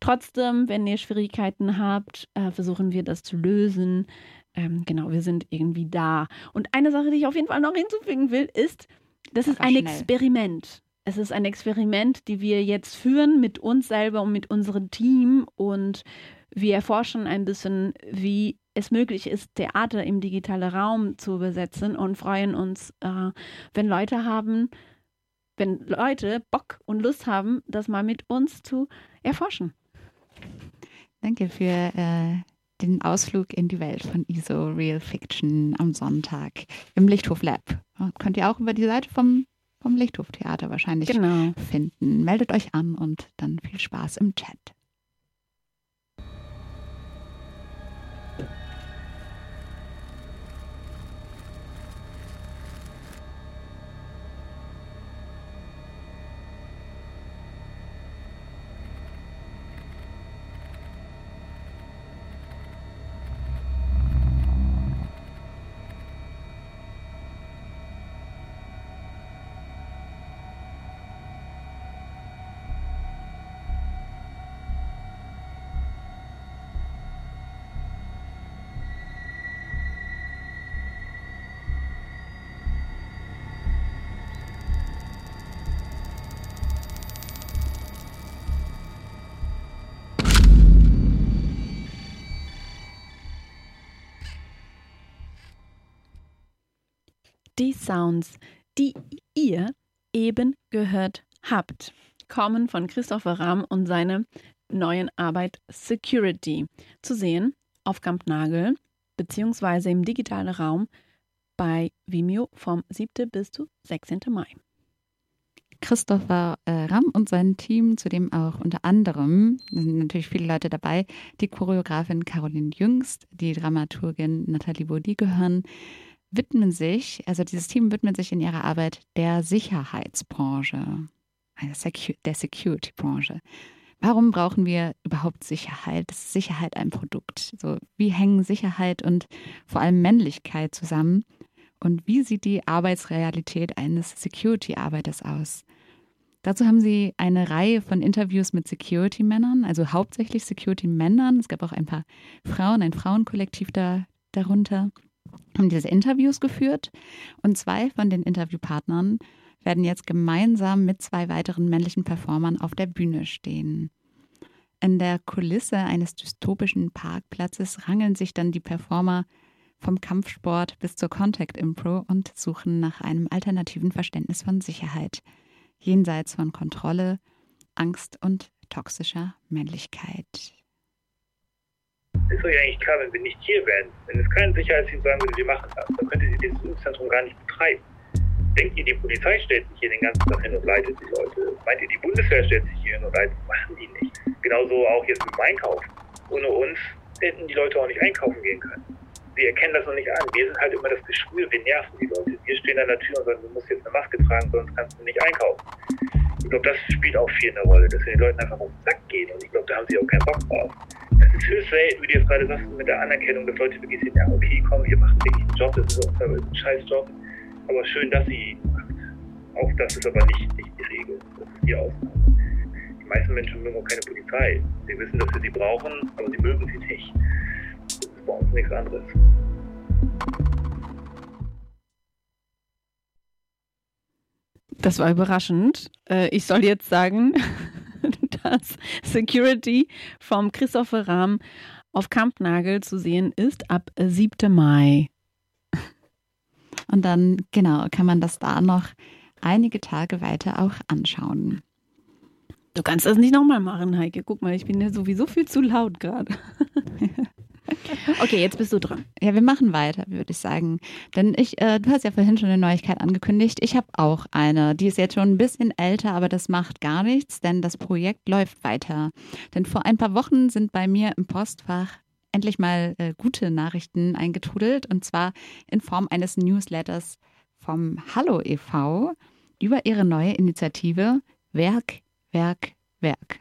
trotzdem, wenn ihr Schwierigkeiten habt, äh, versuchen wir das zu lösen. Ähm, genau, wir sind irgendwie da. Und eine Sache, die ich auf jeden Fall noch hinzufügen will, ist, das ist ein schnell. Experiment. Es ist ein Experiment, die wir jetzt führen mit uns selber und mit unserem Team und wir erforschen ein bisschen, wie es möglich ist, Theater im digitalen Raum zu übersetzen und freuen uns, äh, wenn Leute haben, wenn Leute Bock und Lust haben, das mal mit uns zu erforschen. Danke für äh, den Ausflug in die Welt von ISO Real Fiction am Sonntag im Lichthof Lab. Könnt ihr auch über die Seite vom, vom Lichthof Theater wahrscheinlich genau. finden. Meldet euch an und dann viel Spaß im Chat. Die Sounds, die ihr eben gehört habt, kommen von Christopher Rahm und seiner neuen Arbeit Security. Zu sehen auf Kampnagel beziehungsweise im digitalen Raum bei Vimeo vom 7. bis zum 16. Mai. Christopher äh, Ramm und sein Team, zu dem auch unter anderem, sind natürlich viele Leute dabei, die Choreografin Caroline Jüngst, die Dramaturgin Nathalie Baudy gehören, widmen sich, also dieses Team widmet sich in ihrer Arbeit der Sicherheitsbranche, also der Security-Branche. Warum brauchen wir überhaupt Sicherheit? Ist Sicherheit ein Produkt? So, wie hängen Sicherheit und vor allem Männlichkeit zusammen? Und wie sieht die Arbeitsrealität eines Security-Arbeiters aus? Dazu haben sie eine Reihe von Interviews mit Security-Männern, also hauptsächlich Security-Männern. Es gab auch ein paar Frauen, ein Frauenkollektiv da, darunter, haben diese Interviews geführt. Und zwei von den Interviewpartnern werden jetzt gemeinsam mit zwei weiteren männlichen Performern auf der Bühne stehen. In der Kulisse eines dystopischen Parkplatzes rangeln sich dann die Performer vom Kampfsport bis zur Contact Impro und suchen nach einem alternativen Verständnis von Sicherheit, jenseits von Kontrolle, Angst und toxischer Männlichkeit. Ist euch eigentlich klar, wenn wir nicht hier wären, wenn es keinen Sicherheitsdienst sagen würde, wir machen das, dann könntet ihr dieses Impfzentrum gar nicht betreiben. Denkt ihr, die Polizei stellt sich hier den ganzen Tag hin und leitet die Leute? Meint ihr, die Bundeswehr stellt sich hier hin und leitet? Machen die nicht. Genauso auch jetzt mit dem Einkaufen. Ohne uns hätten die Leute auch nicht einkaufen gehen können. Sie erkennen das noch nicht an. Wir sind halt immer das Geschwür, wir nerven die Leute. Wir stehen an der Tür und sagen, du musst jetzt eine Maske tragen, sonst kannst du nicht einkaufen. Ich glaube, das spielt auch viel eine Rolle, dass wir den Leuten einfach auf den Sack gehen und ich glaube, da haben sie auch keinen Bock drauf. Das ist höchst selten, wie du jetzt gerade sagst, mit der Anerkennung, dass Leute wirklich sehen, ja, okay, komm, ihr macht wirklich einen Job, das ist auch ein scheiß Job aber schön, dass sie macht. Auch das ist aber nicht, nicht die Regel. Das ist die Ausnahme. Die meisten Menschen mögen auch keine Polizei. Sie wissen, dass wir sie brauchen, aber sie mögen sie nicht. Das ist bei uns nichts anderes. Das war überraschend. Äh, ich soll jetzt sagen, [laughs] dass Security vom Christopher Rahm auf Kampnagel zu sehen ist ab 7. Mai. Und dann, genau, kann man das da noch einige Tage weiter auch anschauen. Du kannst das nicht nochmal machen, Heike. Guck mal, ich bin ja sowieso viel zu laut gerade. [laughs] okay, jetzt bist du dran. Ja, wir machen weiter, würde ich sagen. Denn ich, äh, du hast ja vorhin schon eine Neuigkeit angekündigt. Ich habe auch eine. Die ist jetzt schon ein bisschen älter, aber das macht gar nichts, denn das Projekt läuft weiter. Denn vor ein paar Wochen sind bei mir im Postfach endlich mal äh, gute Nachrichten eingetrudelt und zwar in Form eines Newsletters vom Hallo e.V. über ihre neue Initiative Werk, Werk, Werk.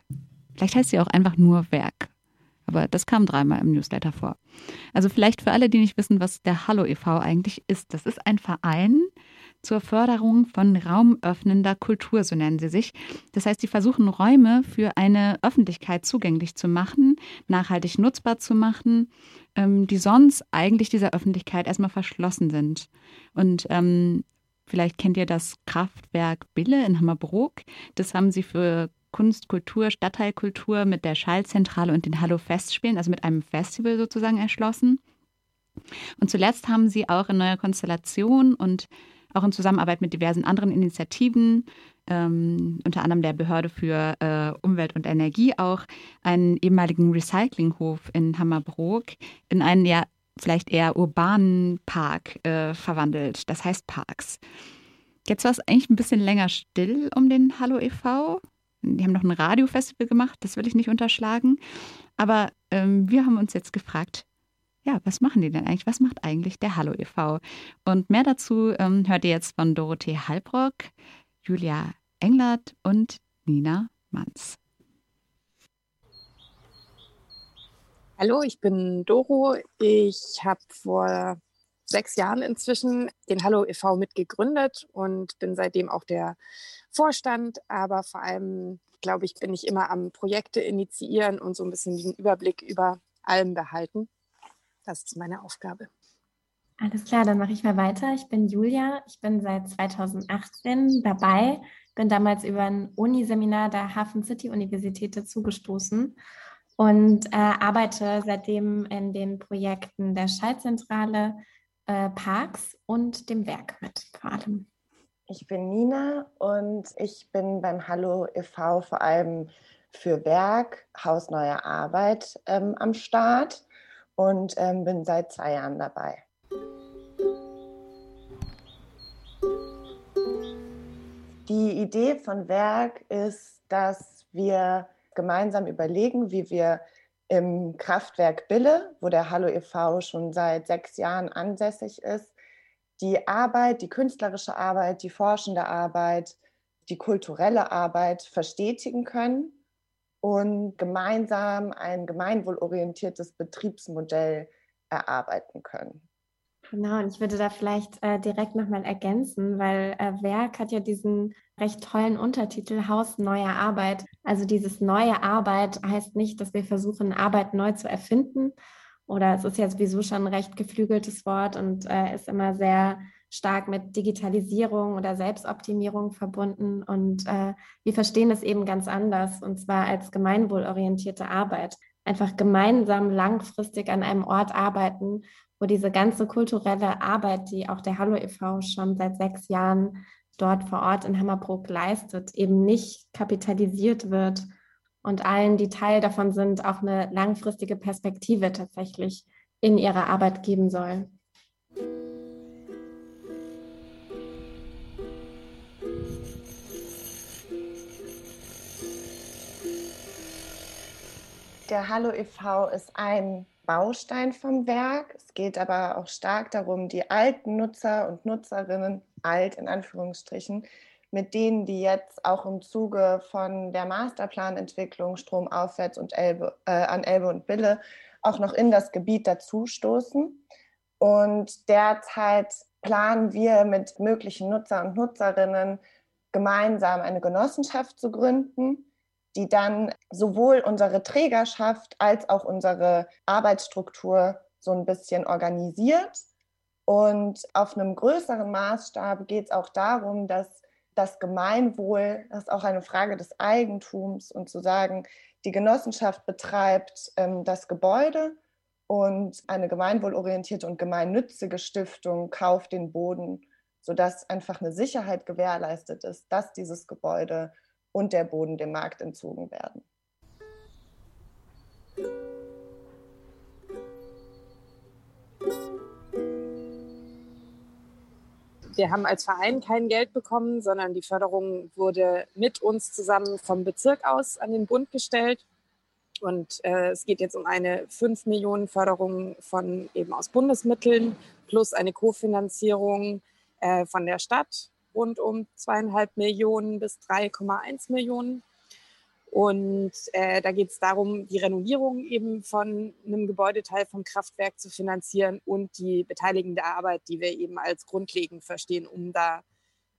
Vielleicht heißt sie auch einfach nur Werk. Aber das kam dreimal im Newsletter vor. Also vielleicht für alle, die nicht wissen, was der Hallo e.V. eigentlich ist. Das ist ein Verein, zur Förderung von raumöffnender Kultur, so nennen sie sich. Das heißt, sie versuchen Räume für eine Öffentlichkeit zugänglich zu machen, nachhaltig nutzbar zu machen, ähm, die sonst eigentlich dieser Öffentlichkeit erstmal verschlossen sind. Und ähm, vielleicht kennt ihr das Kraftwerk Bille in Hammerbrook. Das haben sie für Kunst, Kultur, Stadtteilkultur mit der Schallzentrale und den Hallo-Festspielen, also mit einem Festival sozusagen erschlossen. Und zuletzt haben sie auch in neuer Konstellation und auch in Zusammenarbeit mit diversen anderen Initiativen, ähm, unter anderem der Behörde für äh, Umwelt und Energie auch, einen ehemaligen Recyclinghof in Hammerbrook in einen ja vielleicht eher urbanen Park äh, verwandelt. Das heißt Parks. Jetzt war es eigentlich ein bisschen länger still um den Hallo e.V. Die haben noch ein Radiofestival gemacht, das will ich nicht unterschlagen. Aber ähm, wir haben uns jetzt gefragt, ja, was machen die denn eigentlich? Was macht eigentlich der Hallo e.V.? Und mehr dazu ähm, hört ihr jetzt von Dorothee Halbrock, Julia Englert und Nina Manz. Hallo, ich bin Doro. Ich habe vor sechs Jahren inzwischen den Hallo e.V. mitgegründet und bin seitdem auch der Vorstand. Aber vor allem, glaube ich, bin ich immer am Projekte initiieren und so ein bisschen den Überblick über allem behalten. Das ist meine Aufgabe. Alles klar, dann mache ich mal weiter. Ich bin Julia. Ich bin seit 2018 dabei. Bin damals über ein Uniseminar der Hafen City Universität dazugestoßen und äh, arbeite seitdem in den Projekten der Schallzentrale, äh, Parks und dem Werk mit, vor allem. Ich bin Nina und ich bin beim Hallo e.V. vor allem für Werk, Haus Neuer Arbeit ähm, am Start und ähm, bin seit zwei Jahren dabei. Die Idee von Werk ist, dass wir gemeinsam überlegen, wie wir im Kraftwerk Bille, wo der Hallo e.V. schon seit sechs Jahren ansässig ist, die Arbeit, die künstlerische Arbeit, die forschende Arbeit, die kulturelle Arbeit verstetigen können und gemeinsam ein gemeinwohlorientiertes Betriebsmodell erarbeiten können. Genau, und ich würde da vielleicht äh, direkt nochmal ergänzen, weil äh, Werk hat ja diesen recht tollen Untertitel Haus neuer Arbeit. Also dieses neue Arbeit heißt nicht, dass wir versuchen, Arbeit neu zu erfinden. Oder es ist ja sowieso schon ein recht geflügeltes Wort und äh, ist immer sehr stark mit Digitalisierung oder Selbstoptimierung verbunden. Und äh, wir verstehen es eben ganz anders, und zwar als gemeinwohlorientierte Arbeit. Einfach gemeinsam langfristig an einem Ort arbeiten, wo diese ganze kulturelle Arbeit, die auch der Hallo e.V. schon seit sechs Jahren dort vor Ort in Hammerbrook leistet, eben nicht kapitalisiert wird und allen, die Teil davon sind, auch eine langfristige Perspektive tatsächlich in ihrer Arbeit geben soll. Der Hallo e.V. ist ein Baustein vom Werk. Es geht aber auch stark darum, die alten Nutzer und Nutzerinnen, alt in Anführungsstrichen, mit denen, die jetzt auch im Zuge von der Masterplanentwicklung Stromaufwärts und Elbe, äh, an Elbe und Bille auch noch in das Gebiet dazustoßen. Und derzeit planen wir mit möglichen Nutzer und Nutzerinnen gemeinsam eine Genossenschaft zu gründen, die dann sowohl unsere Trägerschaft als auch unsere Arbeitsstruktur so ein bisschen organisiert. Und auf einem größeren Maßstab geht es auch darum, dass das Gemeinwohl, das ist auch eine Frage des Eigentums und zu sagen, die Genossenschaft betreibt ähm, das Gebäude und eine gemeinwohlorientierte und gemeinnützige Stiftung kauft den Boden, sodass einfach eine Sicherheit gewährleistet ist, dass dieses Gebäude und der Boden dem Markt entzogen werden. Wir haben als Verein kein Geld bekommen, sondern die Förderung wurde mit uns zusammen vom Bezirk aus an den Bund gestellt. Und äh, es geht jetzt um eine 5 Millionen Förderung von eben aus Bundesmitteln plus eine Kofinanzierung äh, von der Stadt rund um zweieinhalb Millionen bis 3,1 Millionen. Und äh, da geht es darum, die Renovierung eben von einem Gebäudeteil vom Kraftwerk zu finanzieren und die beteiligende Arbeit, die wir eben als grundlegend verstehen, um da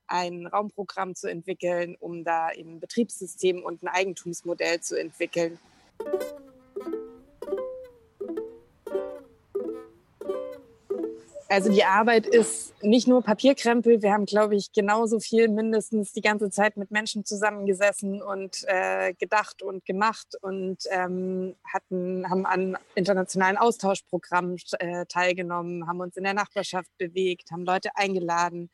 ein Raumprogramm zu entwickeln, um da eben ein Betriebssystem und ein Eigentumsmodell zu entwickeln. Also die Arbeit ist nicht nur Papierkrempel. Wir haben, glaube ich, genauso viel mindestens die ganze Zeit mit Menschen zusammengesessen und äh, gedacht und gemacht und ähm, hatten, haben an internationalen Austauschprogrammen äh, teilgenommen, haben uns in der Nachbarschaft bewegt, haben Leute eingeladen,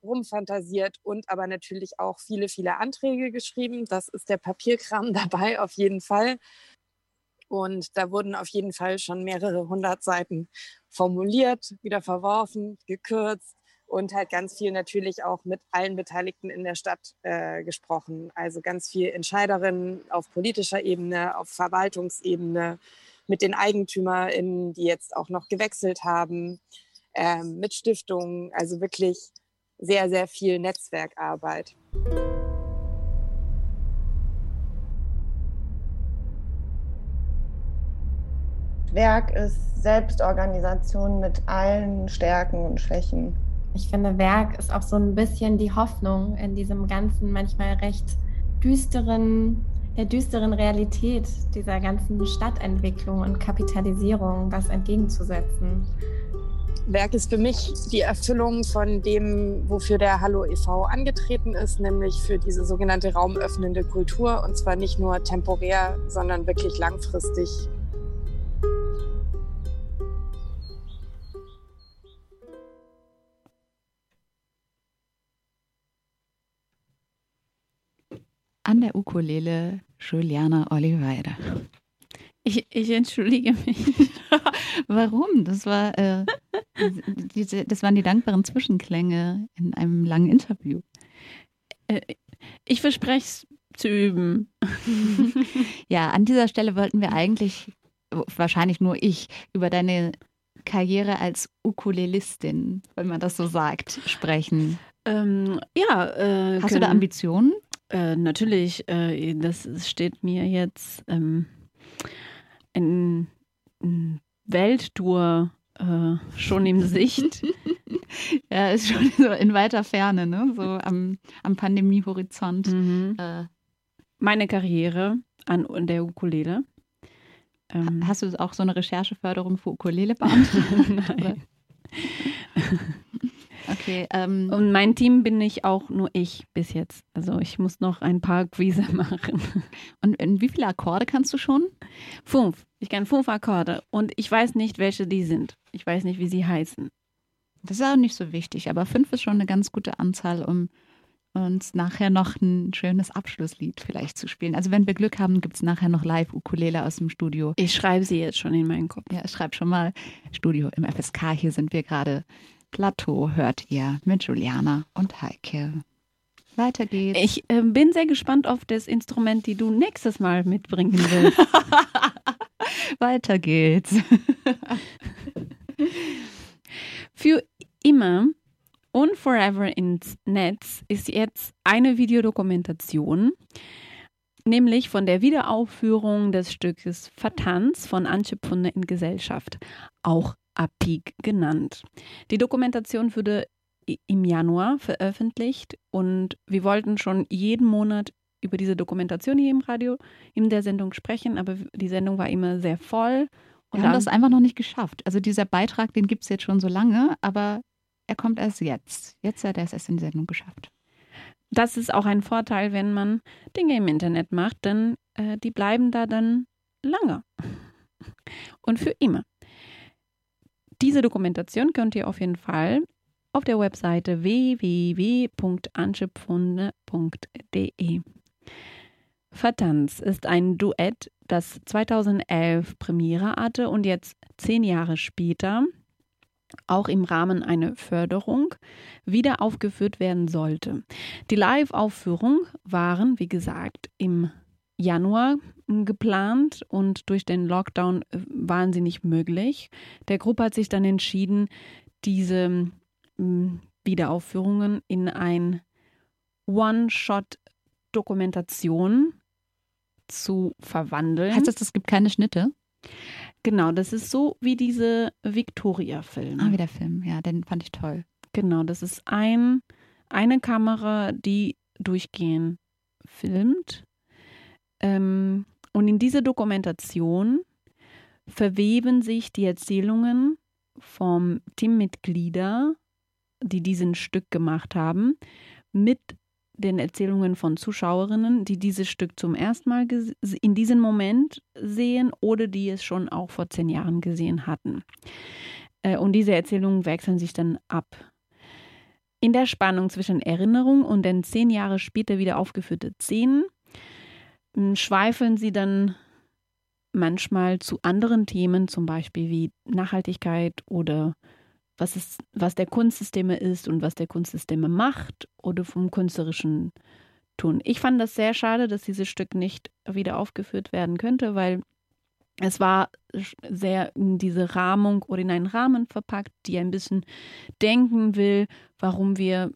rumfantasiert und aber natürlich auch viele, viele Anträge geschrieben. Das ist der Papierkram [laughs] dabei auf jeden Fall. Und da wurden auf jeden Fall schon mehrere hundert Seiten formuliert, wieder verworfen, gekürzt und halt ganz viel natürlich auch mit allen Beteiligten in der Stadt äh, gesprochen. Also ganz viel Entscheiderinnen auf politischer Ebene, auf Verwaltungsebene, mit den EigentümerInnen, die jetzt auch noch gewechselt haben, äh, mit Stiftungen, also wirklich sehr, sehr viel Netzwerkarbeit. Werk ist Selbstorganisation mit allen Stärken und Schwächen. Ich finde, Werk ist auch so ein bisschen die Hoffnung in diesem ganzen, manchmal recht düsteren, der düsteren Realität dieser ganzen Stadtentwicklung und Kapitalisierung was entgegenzusetzen. Werk ist für mich die Erfüllung von dem, wofür der Hallo e.V. angetreten ist, nämlich für diese sogenannte raumöffnende Kultur und zwar nicht nur temporär, sondern wirklich langfristig der Ukulele Juliana Oliveira. Ich, ich entschuldige mich. [laughs] Warum? Das war äh, diese, das waren die dankbaren Zwischenklänge in einem langen Interview. Äh, ich verspreche es zu üben. [laughs] ja, an dieser Stelle wollten wir eigentlich, wahrscheinlich nur ich, über deine Karriere als Ukulelistin, wenn man das so sagt, sprechen. Ähm, ja. Äh, Hast du da Ambitionen? Äh, natürlich. Äh, das steht mir jetzt ähm, ein, ein Welttour äh, schon in [laughs] Sicht. ja, ist schon [laughs] so in weiter Ferne, ne? so am, am Pandemiehorizont. Mhm. Äh. Meine Karriere an, an der Ukulele. Ähm, Hast du auch so eine Rechercheförderung für Ukulele beantragt? [laughs] Nein. Okay. Ähm, Und mein Team bin ich auch nur ich bis jetzt. Also ich muss noch ein paar Quise [laughs] machen. Und in wie viele Akkorde kannst du schon? Fünf. Ich kann fünf Akkorde. Und ich weiß nicht, welche die sind. Ich weiß nicht, wie sie heißen. Das ist auch nicht so wichtig, aber fünf ist schon eine ganz gute Anzahl, um uns nachher noch ein schönes Abschlusslied vielleicht zu spielen. Also wenn wir Glück haben, gibt es nachher noch live Ukulele aus dem Studio. Ich schreibe sie jetzt schon in meinen Kopf. Ja, ich schreibe schon mal Studio im FSK. Hier sind wir gerade. Plateau hört ihr mit Juliana und Heike. Weiter geht's. Ich äh, bin sehr gespannt auf das Instrument, die du nächstes Mal mitbringen willst. [laughs] Weiter geht's. [laughs] Für immer und Forever ins Netz ist jetzt eine Videodokumentation, nämlich von der Wiederaufführung des Stückes Vertanz von Antje Pfunde in Gesellschaft, auch APIC genannt. Die Dokumentation wurde im Januar veröffentlicht und wir wollten schon jeden Monat über diese Dokumentation hier im Radio in der Sendung sprechen, aber die Sendung war immer sehr voll. Und wir haben das einfach noch nicht geschafft. Also dieser Beitrag, den gibt es jetzt schon so lange, aber er kommt erst jetzt. Jetzt hat er es erst in die Sendung geschafft. Das ist auch ein Vorteil, wenn man Dinge im Internet macht, denn äh, die bleiben da dann lange [laughs] und für immer. Diese Dokumentation könnt ihr auf jeden Fall auf der Webseite www.anschepfunde.de. Vertanz ist ein Duett, das 2011 Premiere hatte und jetzt zehn Jahre später auch im Rahmen einer Förderung wieder aufgeführt werden sollte. Die Live-Aufführung waren, wie gesagt, im Januar geplant und durch den Lockdown äh, waren sie nicht möglich. Der Gruppe hat sich dann entschieden, diese Wiederaufführungen in ein One-Shot-Dokumentation zu verwandeln. Heißt das, es gibt keine Schnitte? Genau, das ist so wie diese Victoria-Film. Ah, wie der Film, ja, den fand ich toll. Genau, das ist ein, eine Kamera, die durchgehend filmt. Ähm, und in dieser Dokumentation verweben sich die Erzählungen vom Teammitglieder, die diesen Stück gemacht haben, mit den Erzählungen von Zuschauerinnen, die dieses Stück zum ersten Mal in diesem Moment sehen oder die es schon auch vor zehn Jahren gesehen hatten. Äh, und diese Erzählungen wechseln sich dann ab. In der Spannung zwischen Erinnerung und den zehn Jahre später wieder aufgeführten Szenen schweifeln sie dann manchmal zu anderen Themen, zum Beispiel wie Nachhaltigkeit oder was, ist, was der Kunstsysteme ist und was der Kunstsysteme macht oder vom künstlerischen tun. Ich fand das sehr schade, dass dieses Stück nicht wieder aufgeführt werden könnte, weil es war sehr in diese Rahmung oder in einen Rahmen verpackt, die ein bisschen denken will, warum wir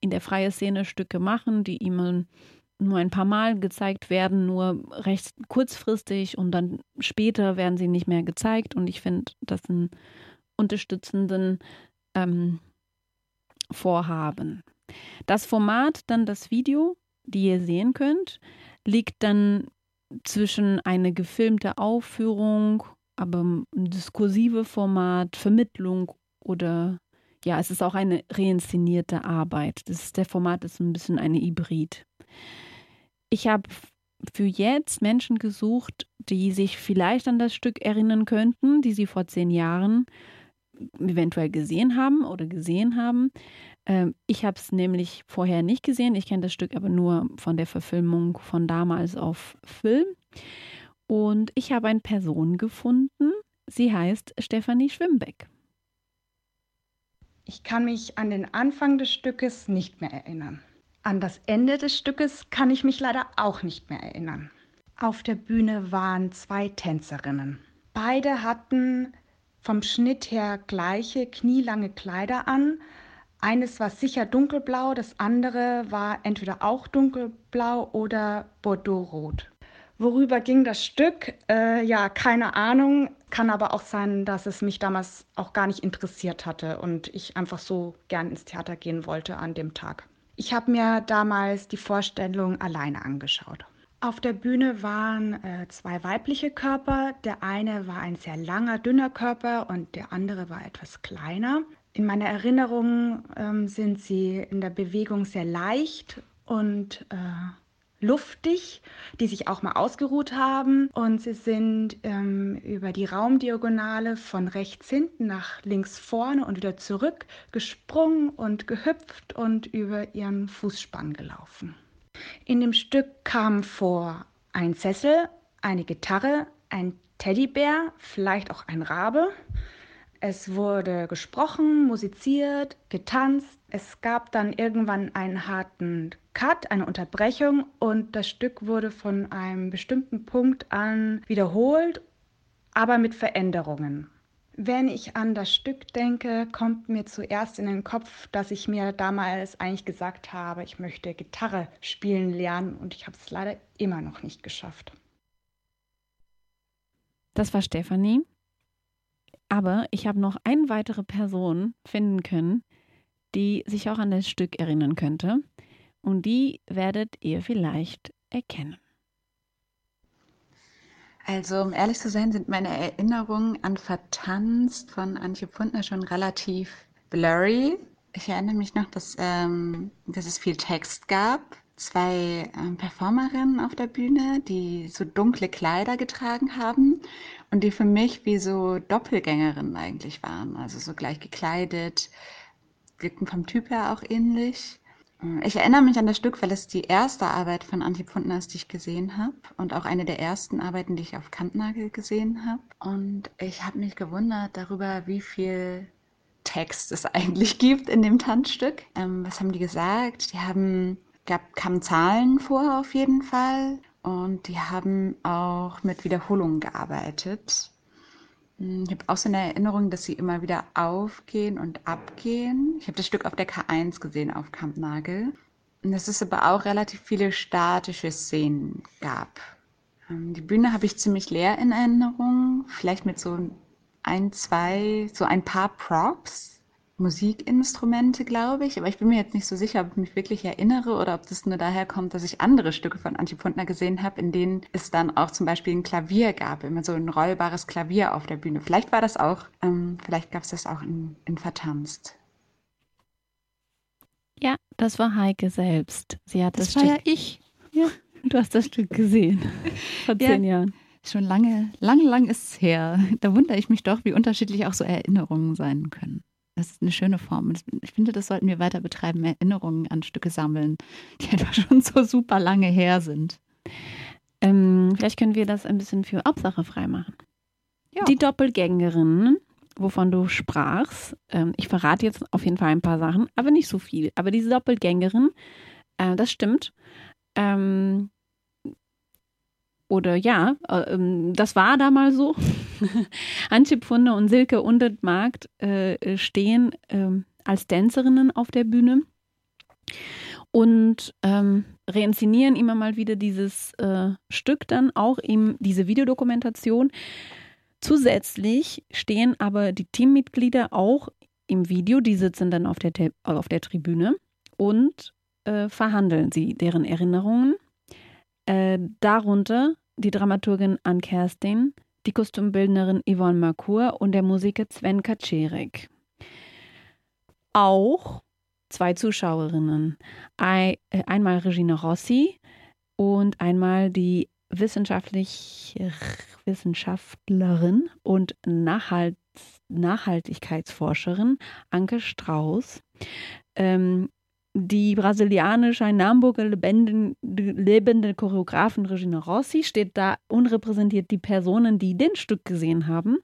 in der freien Szene Stücke machen, die immer nur ein paar Mal gezeigt werden, nur recht kurzfristig und dann später werden sie nicht mehr gezeigt. Und ich finde, das ein unterstützenden ähm, Vorhaben. Das Format, dann das Video, die ihr sehen könnt, liegt dann zwischen eine gefilmte Aufführung, aber ein diskursive Format, Vermittlung oder ja, es ist auch eine reinszenierte Arbeit. Das ist, der Format ist ein bisschen eine Hybrid. Ich habe für jetzt Menschen gesucht, die sich vielleicht an das Stück erinnern könnten, die sie vor zehn Jahren eventuell gesehen haben oder gesehen haben. Ähm, ich habe es nämlich vorher nicht gesehen. Ich kenne das Stück aber nur von der Verfilmung von damals auf Film. Und ich habe eine Person gefunden. Sie heißt Stefanie Schwimmbeck. Ich kann mich an den Anfang des Stückes nicht mehr erinnern. An das Ende des Stückes kann ich mich leider auch nicht mehr erinnern. Auf der Bühne waren zwei Tänzerinnen. Beide hatten vom Schnitt her gleiche knielange Kleider an. Eines war sicher dunkelblau, das andere war entweder auch dunkelblau oder bordeauxrot. Worüber ging das Stück? Äh, ja, keine Ahnung. Kann aber auch sein, dass es mich damals auch gar nicht interessiert hatte und ich einfach so gern ins Theater gehen wollte an dem Tag. Ich habe mir damals die Vorstellung alleine angeschaut. Auf der Bühne waren äh, zwei weibliche Körper. Der eine war ein sehr langer, dünner Körper und der andere war etwas kleiner. In meiner Erinnerung ähm, sind sie in der Bewegung sehr leicht und äh, luftig, die sich auch mal ausgeruht haben. Und sie sind ähm, über die Raumdiagonale von rechts hinten nach links vorne und wieder zurück gesprungen und gehüpft und über ihren Fußspann gelaufen. In dem Stück kam vor ein Sessel, eine Gitarre, ein Teddybär, vielleicht auch ein Rabe. Es wurde gesprochen, musiziert, getanzt. Es gab dann irgendwann einen harten Cut, eine Unterbrechung und das Stück wurde von einem bestimmten Punkt an wiederholt, aber mit Veränderungen. Wenn ich an das Stück denke, kommt mir zuerst in den Kopf, dass ich mir damals eigentlich gesagt habe, ich möchte Gitarre spielen lernen und ich habe es leider immer noch nicht geschafft. Das war Stefanie. Aber ich habe noch eine weitere Person finden können, die sich auch an das Stück erinnern könnte. Und die werdet ihr vielleicht erkennen. Also, um ehrlich zu sein, sind meine Erinnerungen an Vertanzt von Antje Pfundner schon relativ blurry. Ich erinnere mich noch, dass, ähm, dass es viel Text gab. Zwei ähm, Performerinnen auf der Bühne, die so dunkle Kleider getragen haben und die für mich wie so Doppelgängerinnen eigentlich waren. Also so gleich gekleidet, wirkten vom Typ her auch ähnlich. Ich erinnere mich an das Stück, weil es die erste Arbeit von Antje Pfundner ist, die ich gesehen habe und auch eine der ersten Arbeiten, die ich auf Kantnagel gesehen habe. Und ich habe mich gewundert darüber, wie viel Text es [laughs] eigentlich gibt in dem Tanzstück. Ähm, was haben die gesagt? Die haben, gab, kamen Zahlen vor auf jeden Fall und die haben auch mit Wiederholungen gearbeitet. Hm, ich habe auch so eine Erinnerung, dass sie immer wieder aufgehen und abgehen. Ich habe das Stück auf der K1 gesehen, auf Kampnagel. Und dass es aber auch relativ viele statische Szenen gab. Ähm, die Bühne habe ich ziemlich leer in Erinnerung. Vielleicht mit so ein, zwei, so ein paar Props. Musikinstrumente, glaube ich. Aber ich bin mir jetzt nicht so sicher, ob ich mich wirklich erinnere oder ob das nur daher kommt, dass ich andere Stücke von Antje Pfundner gesehen habe, in denen es dann auch zum Beispiel ein Klavier gab, immer so ein rollbares Klavier auf der Bühne. Vielleicht war das auch, ähm, vielleicht gab es das auch in, in Vertanzt. Ja, das war Heike selbst. Sie hat Das das, war Stück. ja ich. Ja, du hast das Stück gesehen. [laughs] Vor Ja. zehn Jahren. Schon lange, lange, lang ist es her. Da wundere ich mich doch, wie unterschiedlich auch so Erinnerungen sein können. Das ist eine schöne Form. Ich finde, das sollten wir weiter betreiben, Erinnerungen an Stücke sammeln, [laughs] die einfach schon so super lange her sind. Ähm, vielleicht können wir das ein bisschen für Hauptsache freimachen. Ja. Die Doppelgängerinnen, wovon du sprachst, ähm, ich verrate jetzt auf jeden Fall ein paar Sachen, aber nicht so viel. Aber diese Doppelgängerin, äh, das stimmt. Ähm, oder ja, äh, ähm, das war da mal so. [laughs] Antje Pfunde und Silke Undetmarkt äh, stehen ähm, als Tänzerinnen auf der Bühne und ähm, reinszenieren immer mal wieder dieses äh, Stück dann auch eben diese Videodokumentation. Zusätzlich stehen aber die Teammitglieder auch im Video, die sitzen dann auf der, auf der Tribüne und äh, verhandeln sie deren Erinnerungen. Äh, darunter die Dramaturgin Ann Kerstin, die Kostümbildnerin Yvonne Marcour und der Musiker Sven Kaczerek. Auch zwei Zuschauerinnen. Äh, Einmal Regina Rossi und einmal die wissenschaftlich, Wissenschaftlerin und Nachhalt, Nachhaltigkeitsforscherin Anke Strauß. ähm, die brasilianische in Hamburg lebende, lebende Choreografin Regina Rossi steht da und repräsentiert die Personen, die den Stück gesehen haben.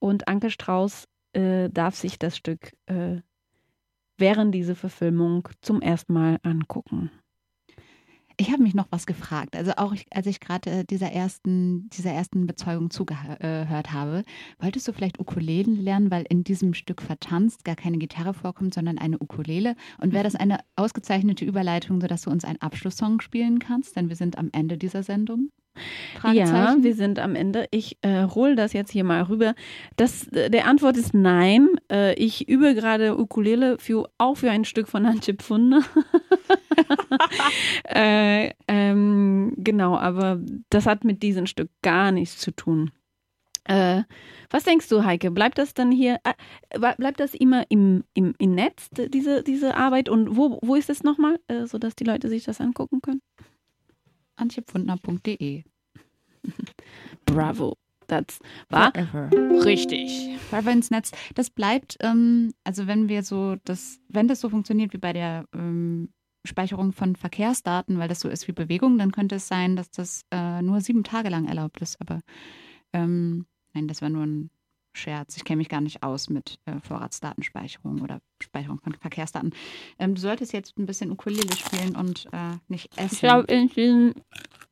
Und Anke Strauß äh, darf sich das Stück äh, während dieser Verfilmung zum ersten Mal angucken. Ich habe mich noch was gefragt. Also auch als ich gerade äh, dieser ersten, dieser ersten Bezeugung zugehört äh, habe, wolltest du vielleicht Ukulelen lernen, weil in diesem Stück vertanzt gar keine Gitarre vorkommt, sondern eine Ukulele. Und wäre das eine ausgezeichnete Überleitung, sodass du uns einen Abschlusssong spielen kannst? Denn wir sind am Ende dieser Sendung. Ja, wir sind am Ende. Ich äh, hole das jetzt hier mal rüber. Das, äh, der Antwort ist nein. Äh, ich übe gerade Ukulele für, auch für ein Stück von Antje Pfunde. [laughs] äh, ähm, genau, aber das hat mit diesem Stück gar nichts zu tun. Äh, was denkst du, Heike? Bleibt das dann hier, äh, bleibt das immer im, im, im Netz, diese, diese Arbeit? Und wo, wo ist es nochmal, äh, sodass die Leute sich das angucken können? antjepfundner.de. [laughs] Bravo. Das war Forever. richtig. Forever ins Netz. Das bleibt, ähm, also wenn wir so das, wenn das so funktioniert wie bei der ähm, Speicherung von Verkehrsdaten, weil das so ist wie Bewegung, dann könnte es sein, dass das äh, nur sieben Tage lang erlaubt ist. Aber ähm, nein, das war nur ein Scherz. Ich kenne mich gar nicht aus mit äh, Vorratsdatenspeicherung oder Speicherung von Verkehrsdaten. Ähm, du solltest jetzt ein bisschen Ukulele spielen und äh, nicht essen. Ich habe entschieden,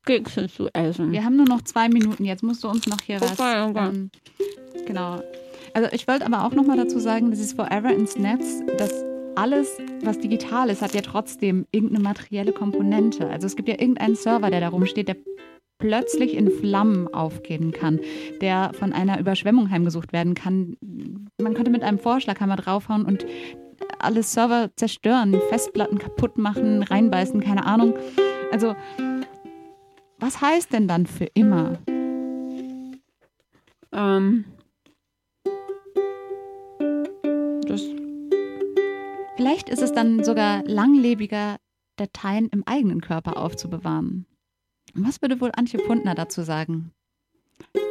Kekse zu essen. Wir haben nur noch zwei Minuten. Jetzt musst du uns noch hier was. Okay, okay. Ähm, genau. Also ich wollte aber auch noch mal dazu sagen, das ist Forever ins Netz, dass alles, was digital ist, hat ja trotzdem irgendeine materielle Komponente. Also es gibt ja irgendeinen Server, der da rumsteht, der plötzlich in Flammen aufgehen kann, der von einer Überschwemmung heimgesucht werden kann. Man könnte mit einem Vorschlaghammer draufhauen und alle Server zerstören, Festplatten kaputt machen, reinbeißen, keine Ahnung. Also, was heißt denn dann für immer? Ähm. Das. Vielleicht ist es dann sogar langlebiger, Dateien im eigenen Körper aufzubewahren. Was würde wohl Antje Pundner dazu sagen?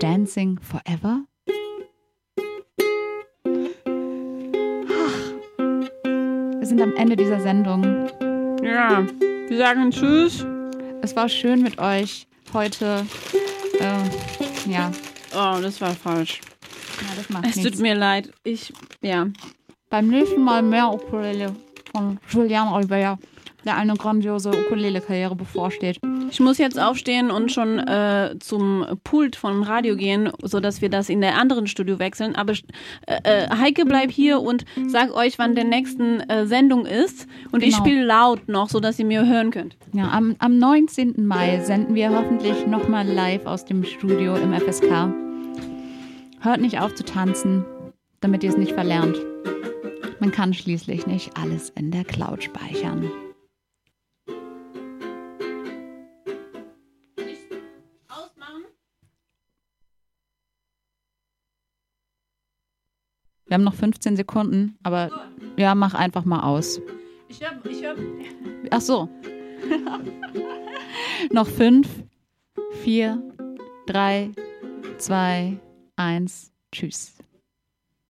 Dancing Forever? Ach, wir sind am Ende dieser Sendung. Ja, wir sagen Tschüss. Es war schön mit euch heute. Äh, ja. Oh, das war falsch. Ja, das macht es nichts. tut mir leid. Ich, ja. Beim nächsten Mal mehr Ukulele von Julian Albert der eine grandiose Ukulele-Karriere bevorsteht. Ich muss jetzt aufstehen und schon äh, zum Pult vom Radio gehen, sodass wir das in der anderen Studio wechseln. Aber äh, äh, Heike bleib hier und sag euch, wann der nächsten äh, Sendung ist. Und ich Genau. spiele laut noch, sodass ihr mir hören könnt. Ja, am, am 19. Mai senden wir hoffentlich nochmal live aus dem Studio im FSK. Hört nicht auf zu tanzen, damit ihr es nicht verlernt. Man kann schließlich nicht alles in der Cloud speichern. Wir haben noch 15 Sekunden, aber ja, mach einfach mal aus. Ich hab, ich hab. Ach so. noch fünf, vier, drei, zwei, eins. Tschüss.